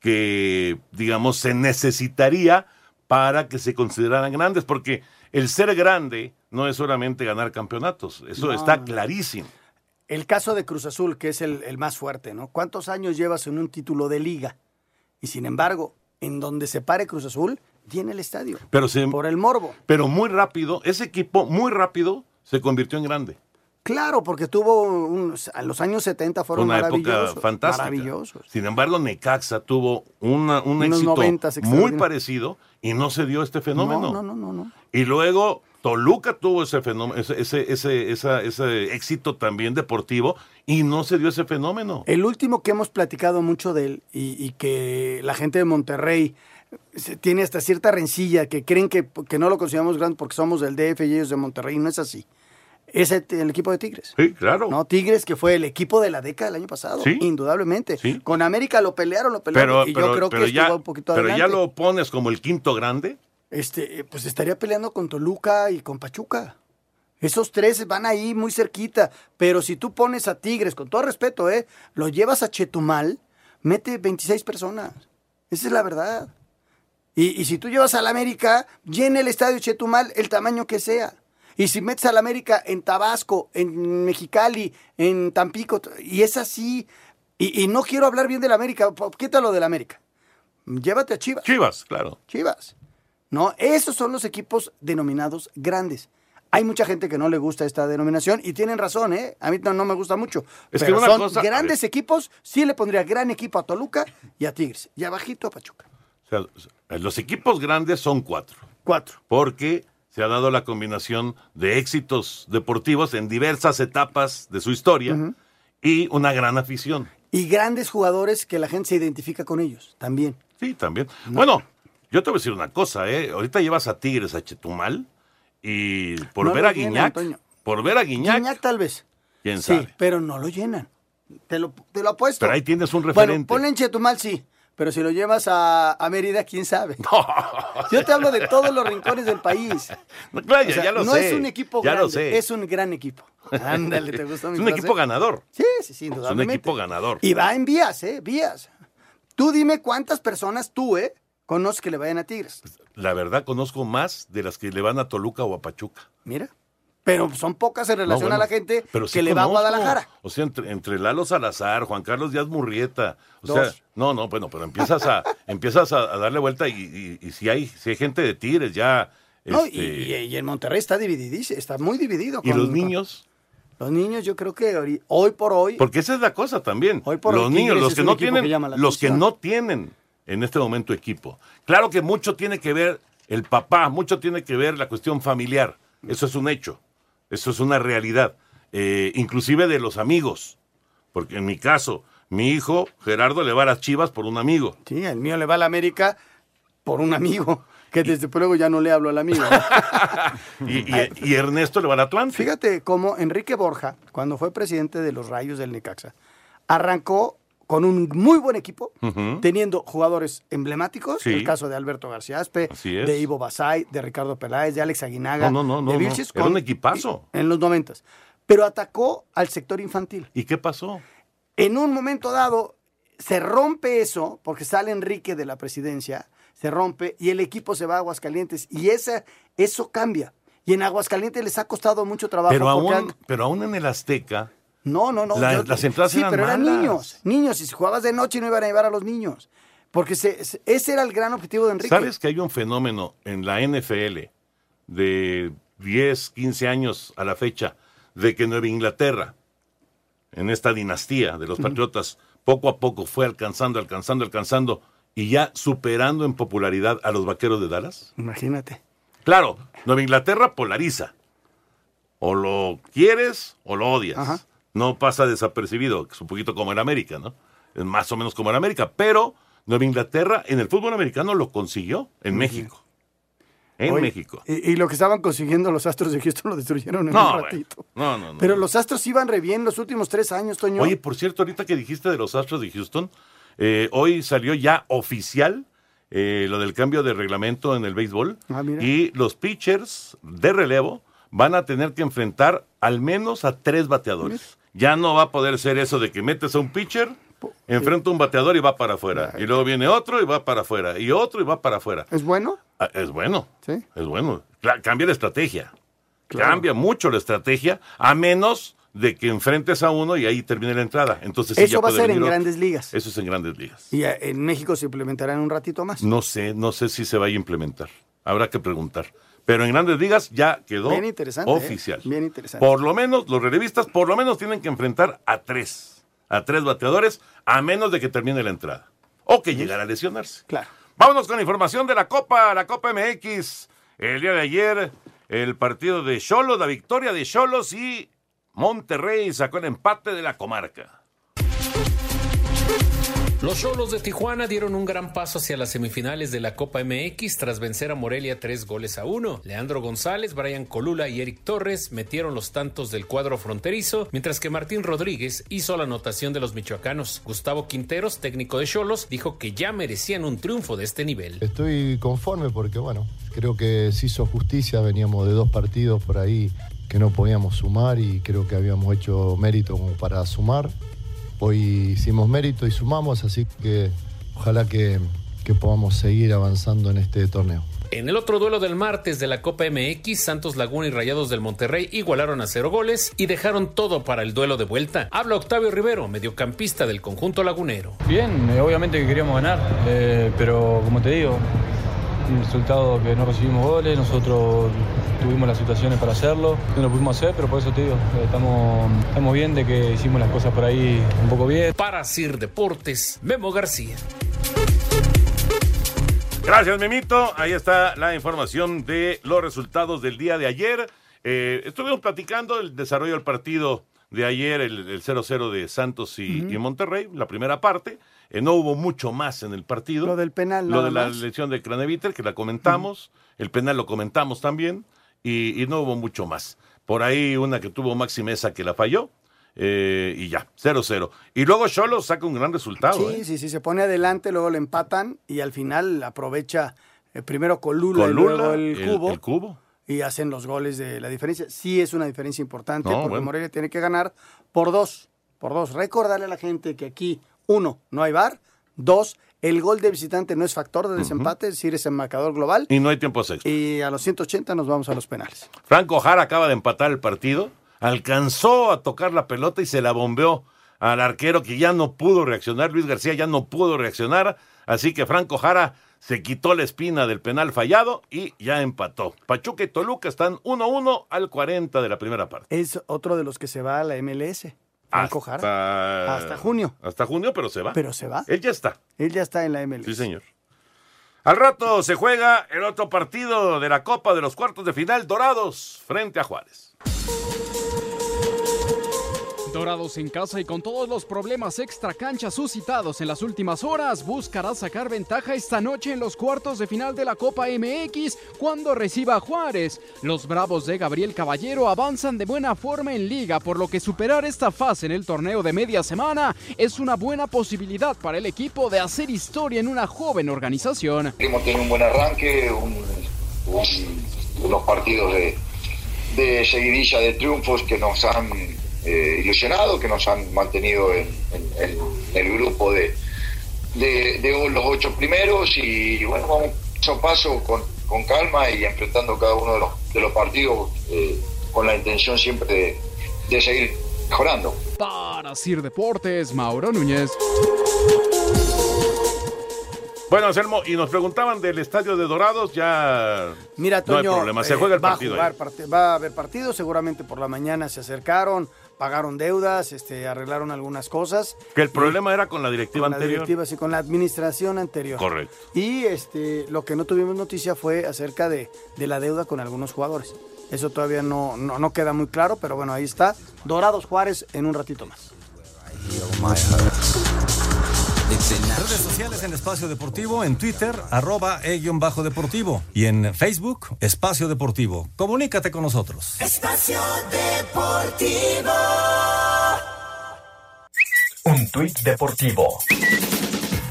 que, digamos, se necesitaría para que se consideraran grandes, porque el ser grande no es solamente ganar campeonatos, eso No, está clarísimo. El caso de Cruz Azul, que es el, el más fuerte, ¿no? ¿Cuántos años llevas en un título de liga? Y sin embargo, en donde se pare Cruz Azul, llena el estadio. Pero, se, Por el morbo. pero muy rápido, ese equipo muy rápido se convirtió en grande. Claro, porque tuvo a los años 70 Fue fueron una maravillosos. época fantástica. Maravillosos. Sin embargo, Necaxa tuvo una- un Unos éxito muy parecido y no se dio este fenómeno. No, no, no, no, no. Y luego Toluca tuvo ese fenómeno, ese, ese, ese, esa- ese éxito también deportivo y no se dio ese fenómeno. El último que hemos platicado mucho de él y, y que la gente de Monterrey tiene hasta cierta rencilla, que creen que, que no lo consideramos grande porque somos del DF y ellos de Monterrey, no es así. Es el, el equipo de Tigres. Sí, claro. No, Tigres que fue el equipo de la década del año pasado, Sí. indudablemente. Con América lo pelearon, lo pelearon Pero, y pero, yo creo pero que ya, estuvo un poquito pero ya lo pones como el quinto grande. Este, eh, pues estaría peleando con Toluca y con Pachuca. Esos tres van ahí muy cerquita. Pero si tú pones a Tigres, con todo respeto, ¿eh? Lo llevas a Chetumal, mete 26 personas. Esa es la verdad. Y, y si tú llevas al América, llena el estadio Chetumal el tamaño que sea. Y si metes al América en Tabasco, en Mexicali, en Tampico, y es así. Y, y no quiero hablar bien del América, quítalo del América. Llévate a Chivas. Chivas, claro. Chivas. No, esos son los equipos denominados grandes. Hay mucha gente que no le gusta esta denominación y tienen razón, ¿eh? A mí no, no me gusta mucho. Es que pero son cosa- grandes equipos, sí le pondría gran equipo a Toluca y a Tigres. Y abajito a Pachuca. O sea, los equipos grandes son cuatro. Cuatro. Porque se ha dado la combinación de éxitos deportivos en diversas etapas de su historia y una gran afición. Y grandes jugadores que la gente se identifica con ellos también. Sí, también. Bueno, yo te voy a decir una cosa, ¿eh? Ahorita llevas a Tigres a Chetumal y por No ver a llenan, Guiñac, por ver a Guiñac, Guiñac tal vez. quién Sí, sabe. pero no lo llenan. Te lo, te lo apuesto. Pero ahí tienes un Bueno, referente. ponle en Chetumal, sí. Pero si lo llevas a, a Mérida, quién sabe. [laughs] [laughs] Yo te hablo de todos los rincones del país. No, claro, O sea, ya lo no sé. es un equipo ya grande, lo sé. es un gran equipo. [laughs] Ándale, ¿te gustó mi Es un frase? equipo ganador. Sí, sí, sí, Es un indudablemente. equipo ganador. Y va en vías, ¿eh? Vías. Tú dime cuántas personas tú, ¿eh? Conoces que le vayan a Tigres. La verdad, conozco más de las que le van a Toluca o a Pachuca. Mira. Pero son pocas en No, relación bueno, a la gente pero que le va a. Guadalajara. O sea, entre, entre Lalo Salazar, Juan Carlos Díaz Murrieta. O Dos. sea, no, no, bueno, pero empiezas a, [laughs] empiezas a, a darle vuelta y, y- y si hay, si hay gente de Tigres ya. No, este, y, y- y en Monterrey está divididísimo, está muy dividido. ¿Y con- los con- niños? Los niños, yo creo que hoy por hoy. Porque esa es la cosa también. por hoy los niños, Tigres los que no tienen, que los que no tienen en este momento equipo. Claro que mucho tiene que ver el papá, mucho tiene que ver la cuestión familiar. Eso es un hecho, eso es una realidad. Eh, inclusive de los amigos. Porque en mi caso, mi hijo Gerardo le va a las Chivas por un amigo. Sí, el mío le va a la América por un amigo, que desde luego ya no le hablo al amigo. [laughs] Y, y- y Ernesto le va al Atlante. Fíjate cómo Enrique Borja, cuando fue presidente de los Rayos del Necaxa, arrancó con un muy buen equipo, teniendo jugadores emblemáticos, Sí. el caso de Alberto García Aspe, de Ivo Basay, de Ricardo Peláez, de Alex Aguinaga, No, no, no, de. Vilches, Era con- un equipazo. en los noventas. Pero atacó al sector infantil. ¿Y qué pasó? En un momento dado se rompe eso, porque sale Enrique de la presidencia, se rompe y el equipo se va a Aguascalientes y esa, eso cambia. Y en Aguascalientes les ha costado mucho trabajo. Pero aún, han- pero aún en el Azteca, No, no, no. La- yo- las entradas sí, eran pero eran niños. Niños, y si jugabas de noche no iban a llevar a los niños. Porque se- se- ese era el gran objetivo de Enrique. ¿Sabes que hay un fenómeno en la NFL de 10, 15 años a la fecha de que Nueva Inglaterra, en esta dinastía de los Patriotas, poco a poco fue alcanzando, alcanzando, alcanzando y ya superando en popularidad a los Vaqueros de Dallas? Imagínate. Claro, Nueva Inglaterra polariza. O lo quieres o lo odias. No pasa desapercibido, que es un poquito como en América, ¿no? Es más o menos como en América. Pero Nueva Inglaterra en el fútbol americano lo consiguió en México. En México. Y, y lo que estaban consiguiendo los Astros de Houston lo destruyeron en No, un ratito. No, no, no. Pero los Astros iban re bien los últimos tres años, Toño. Oye, por cierto, ahorita que dijiste de los Astros de Houston, eh, hoy salió ya oficial eh, lo del cambio de reglamento en el béisbol. Ah. Y los pitchers de relevo van a tener que enfrentar al menos a tres bateadores. Ya no va a poder ser eso de que metes a un pitcher, enfrenta a un bateador y va para afuera. Y luego viene otro y va para afuera. Y otro y va para afuera. ¿Es bueno? Ah, Es bueno. Sí. Es bueno. Cla- Cambia la estrategia. Claro. Cambia mucho la estrategia, a menos de que enfrentes a uno y ahí termine la entrada. Entonces, sí, Eso ya va a ser en otro. grandes ligas. Eso es en grandes ligas. Y eh, en México se implementará en un ratito más. No sé, no sé si se va a implementar. Habrá que preguntar. Pero en grandes ligas ya quedó Bien interesante, ¿eh? oficial. Bien interesante. Por lo menos, los relevistas por lo menos tienen que enfrentar a tres. A tres bateadores, a menos de que termine la entrada. O que llegara a lesionarse. Claro. Vámonos con información de la Copa, la Copa MX. El día de ayer, el partido de Cholos, la victoria de Cholos y Monterrey sacó el empate de la comarca. Los Cholos de Tijuana dieron un gran paso hacia las semifinales de la Copa MX tras vencer a Morelia tres goles a uno. Leandro González, Brian Colula y Eric Torres metieron los tantos del cuadro fronterizo, mientras que Martín Rodríguez hizo la anotación de los michoacanos. Gustavo Quinteros, técnico de Cholos, dijo que ya merecían un triunfo de este nivel. Estoy conforme porque, bueno, creo que se hizo justicia. Veníamos de dos partidos por ahí que no podíamos sumar y creo que habíamos hecho mérito como para sumar. Hoy hicimos mérito y sumamos, así que ojalá que, que podamos seguir avanzando en este torneo. En el otro duelo del martes de la Copa MX, Santos Laguna y Rayados del Monterrey igualaron a cero goles y dejaron todo para el duelo de vuelta. Habla Octavio Rivero, mediocampista del conjunto lagunero. Bien, eh, obviamente que queríamos ganar, eh, pero como te digo, un resultado que no recibimos goles, nosotros tuvimos las situaciones para hacerlo, no lo pudimos hacer, pero por eso te digo, eh, estamos, estamos bien de que hicimos las cosas por ahí un poco bien. Para Sir Deportes, Memo García. Gracias, Memito. Ahí está la información de los resultados del día de ayer. Eh, estuvimos platicando el desarrollo del partido de ayer, el 0-0 de Santos y, y, Monterrey, la primera parte. Eh, no hubo mucho más en el partido. Lo del penal, Lo de la más. lesión de Craneviter, que la comentamos. El penal lo comentamos también. Y, y, no hubo mucho más. Por ahí una que tuvo Maxi Mesa que la falló. Eh, y ya, 0-0. Y luego Cholo saca un gran resultado. Sí, ¿eh? sí, sí, se pone adelante, luego le empatan y al final aprovecha eh, primero Colula, Colula, y luego el, el- cubo. el cubo. Y hacen los goles de la diferencia. Sí es una diferencia importante No, porque bueno. Morelia tiene que ganar por dos. Por dos. Recordarle a la gente que aquí, uno, no hay bar. Dos, el gol de visitante no es factor de desempate, es decir, es el marcador global. Y no hay tiempo sexto. Y a los 180 nos vamos a los penales. Franco Jara acaba de empatar el partido, alcanzó a tocar la pelota y se la bombeó al arquero que ya no pudo reaccionar, Luis García ya no pudo reaccionar, así que Franco Jara se quitó la espina del penal fallado y ya empató. Pachuca y Toluca están 1-1 al 40 de la primera parte. Es otro de los que se va a la MLS. Franco Jara. Hasta, Hasta junio. Hasta junio, pero se va. Pero se va. Él ya está. Él ya está en la MLS. Sí, señor. Al rato se juega el otro partido de la Copa de los cuartos de final, Dorados frente a Juárez. Dorados en casa y con todos los problemas extra cancha suscitados en las últimas horas, buscará sacar ventaja esta noche en los cuartos de final de la Copa MX cuando reciba Juárez. Los Bravos de Gabriel Caballero avanzan de buena forma en liga, por lo que superar esta fase en el torneo de media semana es una buena posibilidad para el equipo de hacer historia en una joven organización. Hemos tenido un buen arranque, un- un- unos partidos de seguidilla de triunfos que nos han eh, ilusionado, que nos han mantenido en, en- en el grupo de, de- de los ocho primeros y bueno, vamos paso a paso con, con calma y enfrentando cada uno de los, de los partidos eh, con la intención siempre de, de seguir mejorando. Para Sir Deportes, Mauro Núñez. Bueno, Anselmo, y nos preguntaban del estadio de Dorados, ya Mira, no hay problema, se eh, juega el va a partido. jugar ahí. parte- va a haber partido, seguramente por la mañana se acercaron, pagaron deudas, este, arreglaron algunas cosas. Que el problema era con la directiva con la anterior. directiva, sí, con la administración anterior. Correcto. Y este, lo que no tuvimos noticia fue acerca de, de la deuda con algunos jugadores. Eso todavía no, no, no queda muy claro, pero bueno, ahí está. Dorados Juárez en un ratito más. Redes sociales en Espacio Deportivo, en Twitter, arroba e-bajo deportivo. Y en Facebook, Espacio Deportivo. Comunícate con nosotros. Espacio Deportivo. Un tuit deportivo.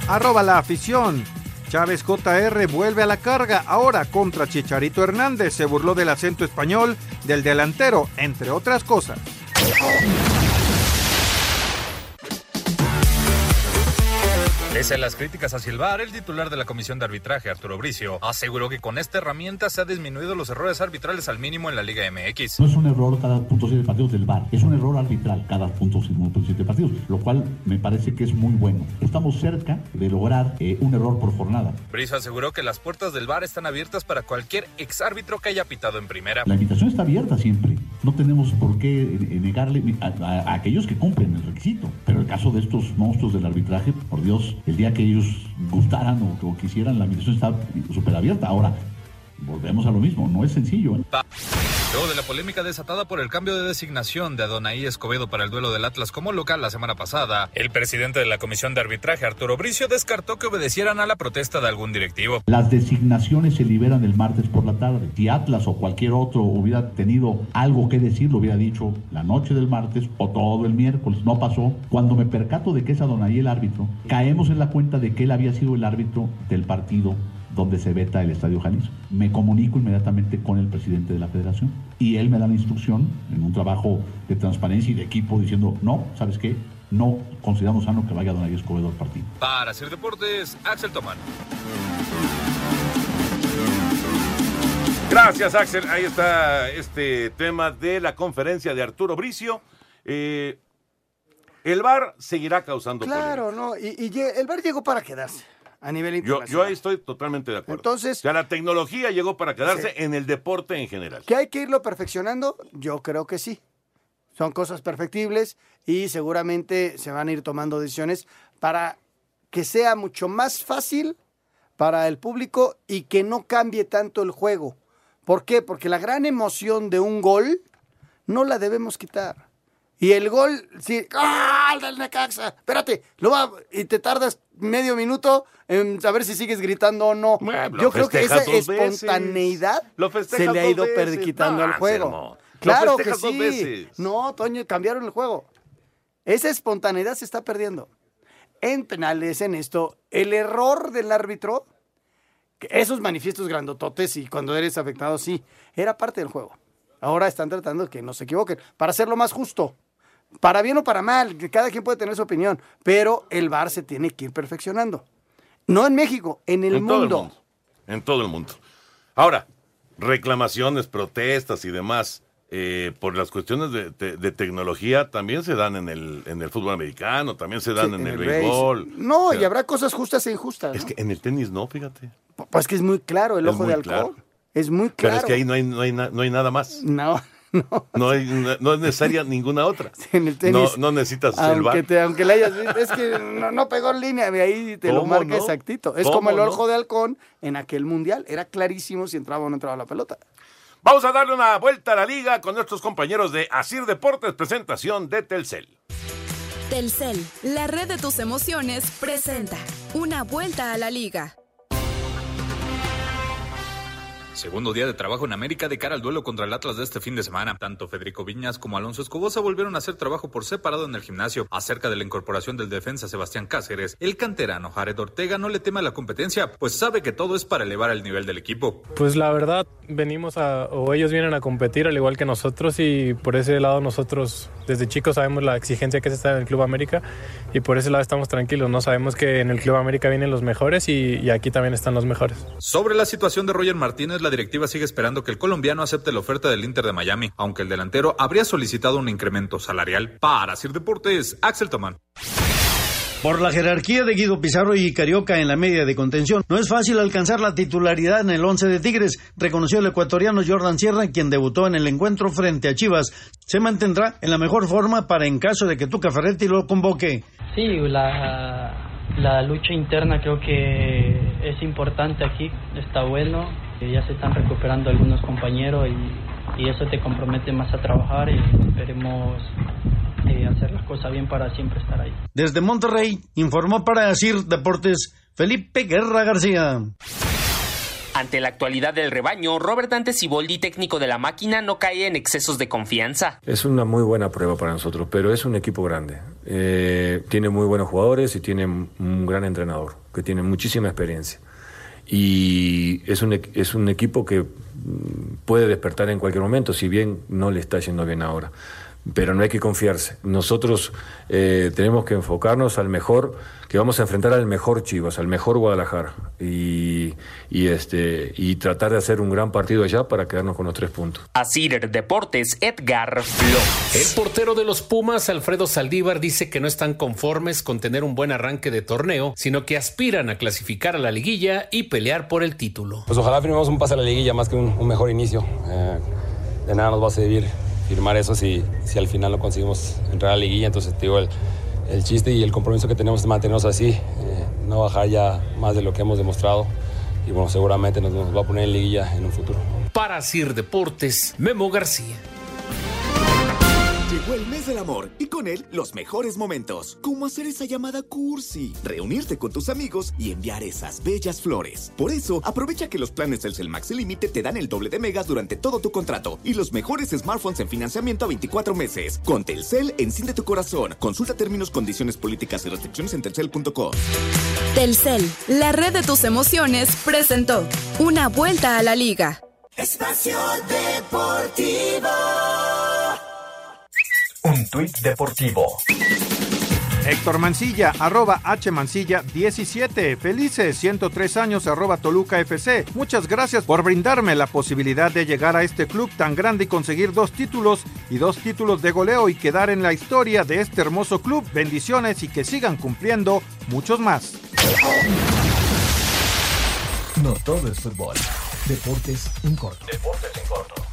Arroba la afición. Chávez JR vuelve a la carga ahora contra Chicharito Hernández. Se burló del acento español del delantero, entre otras cosas. Pese a las críticas a Silvar, el titular de la Comisión de Arbitraje, Arturo Bricio, aseguró que con esta herramienta se ha disminuido los errores arbitrales al mínimo en la Liga MX. No es un error cada punto siete partidos del VAR, es un error arbitral cada punto siete partidos, lo cual me parece que es muy bueno. Estamos cerca de lograr eh, un error por jornada. Bricio aseguró que las puertas del VAR están abiertas para cualquier exárbitro que haya pitado en primera. La invitación está abierta siempre. No tenemos por qué eh, negarle a, a- a aquellos que cumplen el requisito. Pero el caso de estos monstruos del arbitraje, por Dios, el día que ellos gustaran o, quisieran, la invitación está súper abierta. Ahora, volvemos a lo mismo, no es sencillo. ¿eh? Luego de la polémica desatada por el cambio de designación de Adonai Escobedo para el duelo del Atlas como local la semana pasada, el presidente de la Comisión de Arbitraje, Arturo Bricio, descartó que obedecieran a la protesta de algún directivo. Las designaciones se liberan el martes por la tarde. Si Atlas o cualquier otro hubiera tenido algo que decir, lo hubiera dicho la noche del martes o todo el miércoles. No pasó. Cuando me percato de que es Adonai el árbitro, caemos en la cuenta de que él había sido el árbitro del partido donde se veta el Estadio Jalisco. Me comunico inmediatamente con el presidente de la federación y él me da la instrucción en un trabajo de transparencia y de equipo diciendo, no, ¿sabes qué? no consideramos sano que vaya Donay Escobedo al partido. Para hacer deportes, Axel Tomán. Gracias, Axel. Ahí está este tema de la conferencia de Arturo Bricio. Eh, el VAR seguirá causando Claro, no, y, y el VAR llegó para quedarse a nivel Yo, internacional. yo ahí estoy totalmente de acuerdo. Entonces- o sea, la tecnología llegó para quedarse Sí. en el deporte en general. ¿Que hay que irlo perfeccionando? Yo creo que sí. Son cosas perfectibles y seguramente se van a ir tomando decisiones para que sea mucho más fácil para el público y que no cambie tanto el juego. ¿Por qué? Porque la gran emoción de un gol no la debemos quitar. Y el gol, sí, ¡ah! el del Necaxa! Espérate, lo va, y te tardas medio minuto en saber si sigues gritando o no. Bueno, Yo creo que esa espontaneidad se le ha ido quitando No, al juego. Anselmo. Lo Claro que sí. veces. No, Toño, cambiaron el juego. Esa espontaneidad se está perdiendo. En penales, en esto, el error del árbitro, esos manifiestos grandototes y cuando eres afectado, sí, era parte del juego. Ahora están tratando de que no se equivoquen, para hacerlo más justo. Para bien o para mal, que cada quien puede tener su opinión, pero el VAR se tiene que ir perfeccionando. No en México, en el, en mundo. todo el mundo. En todo el mundo. Ahora, reclamaciones, protestas y demás eh, por las cuestiones de, de- de tecnología también se dan en el, en el fútbol americano, también se dan Sí, en, el, béisbol. No, O sea, y habrá cosas justas e injustas. Es que en el tenis no, fíjate. Pues que es muy claro el Es ojo de claro. Es muy claro. Pero es que ahí no hay, no hay, na- no hay nada más. No, [laughs] No, hay, no es necesaria ninguna otra. en el No, tenis. no necesitas el aunque, bar. te, aunque le hayas es que no, no pegó en línea, de ahí te lo ¿Cómo marca no? exactito. Es ¿Cómo como el no? ojo de halcón en aquel mundial. Era clarísimo si entraba o no entraba la pelota. Vamos a darle una vuelta a la liga con nuestros compañeros de Asir Deportes, presentación de Telcel. Telcel, la red de tus emociones, presenta una vuelta a la liga. Segundo día de trabajo en América de cara al duelo contra el Atlas de este fin de semana. Tanto Federico Viñas como Alonso Escobosa volvieron a hacer trabajo por separado en el gimnasio. Acerca de la incorporación del defensa Sebastián Cáceres, el canterano Jared Ortega no le teme a la competencia, pues sabe que todo es para elevar el nivel del equipo. Pues la verdad, venimos a, o ellos vienen a competir al igual que nosotros y por ese lado nosotros desde chicos sabemos la exigencia que es estar en el Club América y por ese lado estamos tranquilos, no sabemos que en el Club América vienen los mejores y, y aquí también están los mejores. Sobre la situación de Roger Martínez, la directiva sigue esperando que el colombiano acepte la oferta del Inter de Miami, aunque el delantero habría solicitado un incremento salarial. Para Sir Deportes, Axel Tomán. Por la jerarquía de Guido Pizarro y Carioca en la media de contención, no es fácil alcanzar la titularidad en el once de Tigres, reconoció el ecuatoriano Jordan Sierra, quien debutó en el encuentro frente a Chivas. Se mantendrá en la mejor forma para en caso de que Tuca Ferretti lo convoque. Sí, la, la lucha interna creo que es importante aquí, está bueno, ya se están recuperando algunos compañeros y, y eso te compromete más a trabajar y esperemos eh, hacer las cosas bien para siempre estar ahí. Desde Monterrey, informó para Asir Deportes Felipe Guerra García. Ante la actualidad del rebaño, Robert Dante Siboldi, técnico de la máquina, no cae en excesos de confianza. Es una muy buena prueba para nosotros, pero es un equipo grande. Eh, tiene muy buenos jugadores y tiene un gran entrenador que tiene muchísima experiencia. Y es un, es un equipo que mm, puede despertar en cualquier momento, si bien no le está yendo bien ahora. Pero no hay que confiarse. Nosotros eh, tenemos que enfocarnos al mejor, que vamos a enfrentar al mejor Chivas, al mejor Guadalajara. Y, y, este, y tratar de hacer un gran partido allá para quedarnos con los tres puntos. Asir Deportes, Edgar Flores. El portero de los Pumas, Alfredo Saldívar, dice que no están conformes con tener un buen arranque de torneo, sino que aspiran a clasificar a la liguilla y pelear por el título. Pues ojalá firmemos un pase a la liguilla más que un, un mejor inicio. Eh, de nada nos va a servir firmar eso si, si al final no conseguimos entrar a la liguilla. Entonces, te digo, el, el chiste y el compromiso que tenemos es mantenernos así, eh, no bajar ya más de lo que hemos demostrado. Y bueno, seguramente nos, nos va a poner en liguilla en un futuro. Para Sir Deportes, Memo García. Llegó el mes del amor y con él los mejores momentos, como hacer esa llamada cursi, reunirte con tus amigos y enviar esas bellas flores. Por eso, aprovecha que los planes Telcel Max Límite te dan el doble de megas durante todo tu contrato y los mejores smartphones en financiamiento a 24 meses. Con Telcel, enciende tu corazón. Consulta términos, condiciones políticas y restricciones en telcel.com. Telcel, la red de tus emociones, presentó una vuelta a la liga. Espacio Deportivo. Un tuit deportivo. Héctor Mancilla, arroba H Mancilla 17. Felices 103 años, arroba Toluca FC. Muchas gracias por brindarme la posibilidad de llegar a este club tan grande y conseguir dos títulos y dos títulos de goleo y quedar en la historia de este hermoso club. Bendiciones y que sigan cumpliendo muchos más. No todo es fútbol. Deportes en corto. Deportes en corto.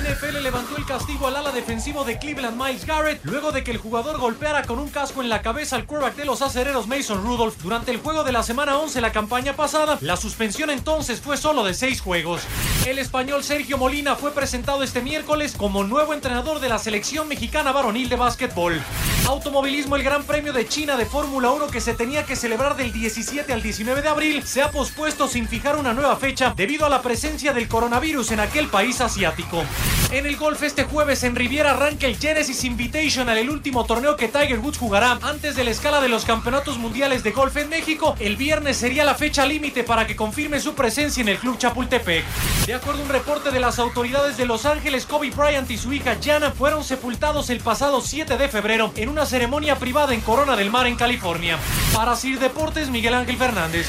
NFL levantó el castigo al ala defensivo de Cleveland Miles Garrett luego de que el jugador golpeara con un casco en la cabeza al quarterback de los acereros Mason Rudolph durante el juego de la semana 11 de la campaña pasada. La suspensión entonces fue solo de seis juegos. El español Sergio Molina fue presentado este miércoles como nuevo entrenador de la selección mexicana varonil de básquetbol. Automovilismo, el Gran Premio de China de Fórmula 1 que se tenía que celebrar del 17 al 19 de abril se ha pospuesto sin fijar una nueva fecha debido a la presencia del coronavirus en aquel país asiático. En el golf este jueves en Riviera arranca el Genesis Invitational, el último torneo que Tiger Woods jugará antes de la escala de los campeonatos mundiales de golf en México. El viernes sería la fecha límite para que confirme su presencia en el Club Chapultepec. De acuerdo a un reporte de las autoridades de Los Ángeles, Kobe Bryant y su hija Jana fueron sepultados el pasado 7 de febrero en una ceremonia privada en Corona del Mar en California. Para Sir Deportes, Miguel Ángel Fernández.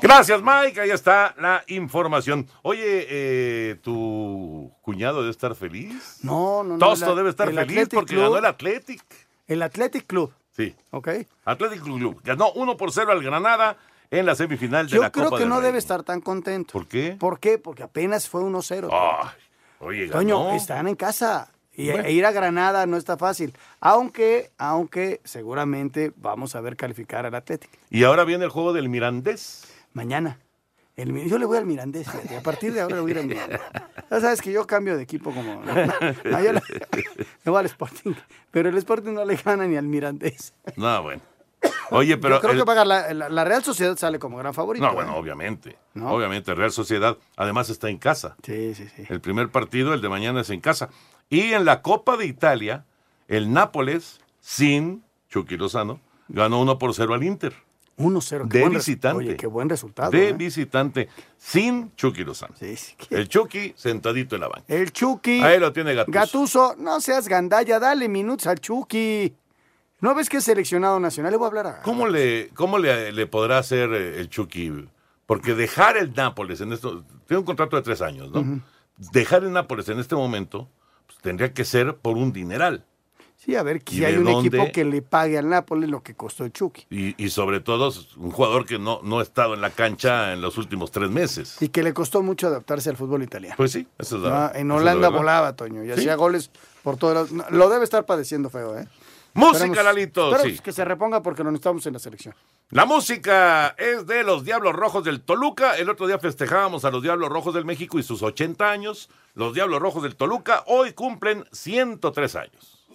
Gracias, Mike. Ahí está la información. Oye, eh, ¿tu cuñado debe estar feliz? No, no, no. Tosto debe estar el feliz Athletic porque Club- ganó el Athletic. El Athletic Club. Sí. ¿Ok? Athletic Club. Ganó 1 por 0 al Granada en la semifinal de Yo la creo Copa que del no Rey. debe estar tan contento. ¿Por qué? ¿Por qué? Porque apenas fue 1-0. Ay, oye, ganó. Toño, están en casa. Y Bueno. e ir a Granada no está fácil. Aunque, aunque seguramente vamos a ver calificar al Athletic. Y ahora viene el juego del Mirandés. Mañana. El yo le voy al Mirandés, fíjate. A partir de ahora le voy a ir al Mirandés. Ya sabes que yo cambio de equipo como... No, yo le, le voy al Sporting. Pero el Sporting no le gana ni al Mirandés. No, bueno. Oye, pero. yo creo el- que va a ganar la, la- la Real Sociedad sale como gran favorito. No, ¿eh? bueno, obviamente. ¿No? Obviamente, Real Sociedad además está en casa. Sí, sí, sí. El primer partido, el de mañana, es en casa. Y en la Copa de Italia, el Nápoles, sin Chucky Lozano, ganó 1 por 0 al Inter. 1-0. qué De visitante. Oye, qué buen resultado. De ¿eh? visitante, sin Chucky Lozano. El Chucky sentadito en la banca. El Chucky. Ahí lo tiene Gattuso. Gatuso, no seas gandalla, dale minutos al Chucky. ¿No ves que es seleccionado nacional? Le voy a hablar a... ¿Cómo le, cómo le, le podrá hacer eh, el Chucky? Porque dejar el Nápoles en esto, tiene un contrato de tres años, ¿no? Dejar el Nápoles en este momento tendría que ser por un dineral. Sí, a ver, ¿Y si hay un dónde? equipo que le pague al Nápoles lo que costó el Chucky. Y, y sobre todo un jugador que no, no ha estado en la cancha en los últimos tres meses. Y que le costó mucho adaptarse al fútbol italiano. Pues sí, eso es la Ah, en Holanda volaba, Toño, y Sí. hacía goles por todas las... no, Lo debe estar padeciendo feo, ¿eh? Música, Lalito, sí. que se reponga porque lo necesitamos en la selección. La música es de los Diablos Rojos del Toluca. El otro día festejábamos a los Diablos Rojos del México y sus 80 años. Los Diablos Rojos del Toluca hoy cumplen 103 años.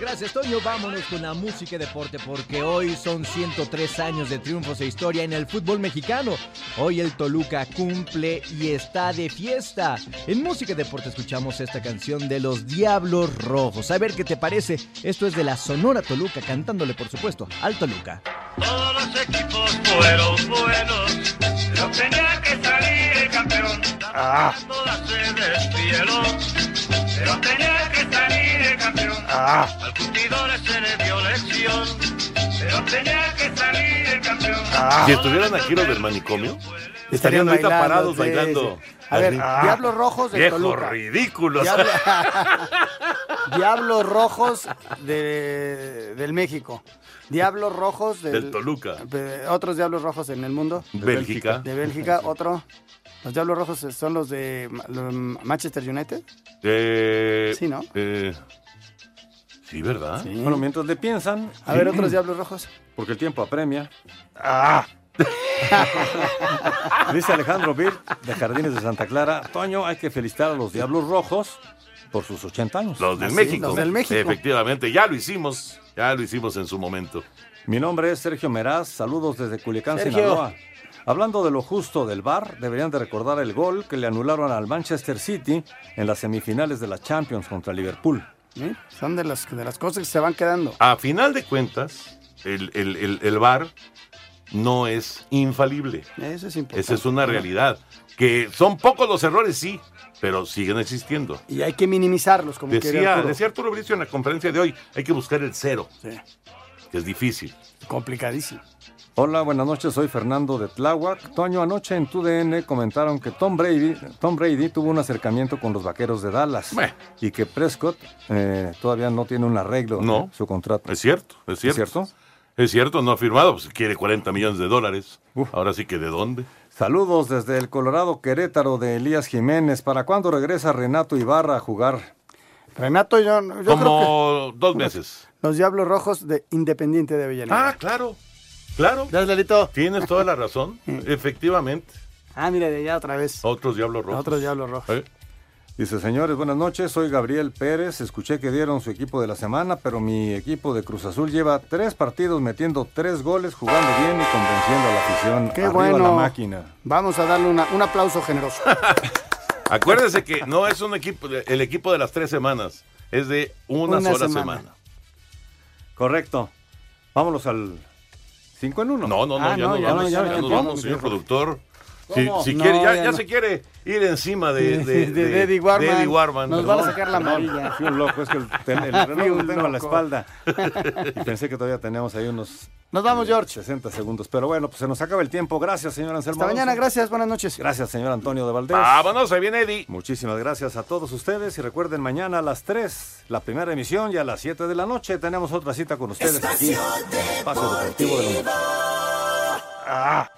Gracias, Toño. Vámonos con la música y deporte, porque hoy son 103 años de triunfos e historia en el fútbol mexicano. Hoy el Toluca cumple y está de fiesta. En música y deporte escuchamos esta canción de los Diablos Rojos. A ver qué te parece. Esto es de la Sonora Toluca, cantándole, por supuesto, al Toluca. Todos los equipos fueron buenos, pero tenía que salir el campeón. Ah. Todas se despidieron, pero tenía que salir el campeón. Ah. Al curtidor se le dio lección, pero tenía que salir el campeón. Si estuvieran aquí los del manicomio, estarían ahorita bailando, parados sí, bailando. sí. A ver, Así. Diablos Rojos del Viejos Toluca. ridículos. Diablo- [laughs] Diablos Rojos de- del México. Diablos Rojos del, Del Toluca. de- otros Diablos Rojos en el mundo. Bélgica. De Bélgica, otro. Los Diablos Rojos son los de Manchester United. Eh, Sí, ¿no? eh, sí, ¿verdad? Bueno, mientras le piensan. A ver, otros Diablos Rojos. Porque el tiempo apremia. Ah. [laughs] Dice Alejandro Bir, de Jardines de Santa Clara. Toño, hay que felicitar a los Diablos Rojos por sus 80 años. Los del, México. Efectivamente, ya lo hicimos. Ya lo hicimos en su momento. Mi nombre es Sergio Meraz, saludos desde Culiacán, Sergio. Sinaloa. Hablando de lo justo del VAR, deberían de recordar el gol que le anularon al Manchester City en las semifinales de la Champions contra Liverpool. Son de las, de las cosas que se van quedando. A final de cuentas, el, el, el, el VAR no es infalible. Eso es importante. Esa es una realidad. Que son pocos los errores, sí, pero siguen existiendo. Y hay que minimizarlos, como Decía, Arturo. decía Arturo Bricio en la conferencia de hoy, hay que buscar el cero, Sí, que es difícil. complicadísimo. Hola, buenas noches, soy Fernando de Tláhuac. Toño, anoche en TUDN comentaron que Tom Brady, Tom Brady tuvo un acercamiento con los vaqueros de Dallas Bueno. y que Prescott eh, todavía no tiene un arreglo No. en su contrato. Es cierto, es cierto. cierto? Es cierto, no ha firmado, pues quiere 40 millones de dólares. Ahora sí que de dónde. Saludos desde el Colorado Querétaro de Elías Jiménez. ¿Para cuándo regresa Renato Ibarra a jugar? Renato, yo, yo creo que Como dos meses. los Diablos Rojos de Independiente de Avellaneda. Ah, claro, claro. Tienes toda la razón, [laughs] efectivamente. Ah, mira, de allá otra vez. Otros diablos rojos. Otros Diablos Rojos. ¿Eh? Dice, señores, buenas noches, soy Gabriel Pérez. Escuché que dieron su equipo de la semana, pero mi equipo de Cruz Azul lleva tres partidos metiendo tres goles, jugando bien y convenciendo a la afición. Qué Arriba bueno. la máquina. Vamos a darle una- un aplauso generoso. [laughs] Acuérdese que no es un equipo, el equipo de las tres semanas, es de una, Una sola semana. semana. Correcto. Vámonos al 5 en 1. No, no, no, Ah, ya no, nos ya vamos, no, ya ya no, vamos, no. señor productor. Si, si No, quiere, ya, ya ya no. se quiere ir encima de, de, De- de Eddie Warman. Eddie Warman. Nos van a sacar la amarilla. Fui un loco, es que el, [laughs] el reloj Fui lo un tengo a la espalda. [laughs] Y pensé que todavía teníamos ahí unos Nos vamos, George. 60 segundos. Pero bueno, pues se nos acaba el tiempo. Gracias, señor Anselmo. Hasta mañana, gracias, buenas noches. Gracias, señor Antonio de Valdés. Vámonos, ahí viene Eddie. Muchísimas gracias a todos ustedes y recuerden mañana a las 3 la primera emisión y a las 7 de la noche tenemos otra cita con ustedes aquí Espacio Deportivo de la Noche. Ah.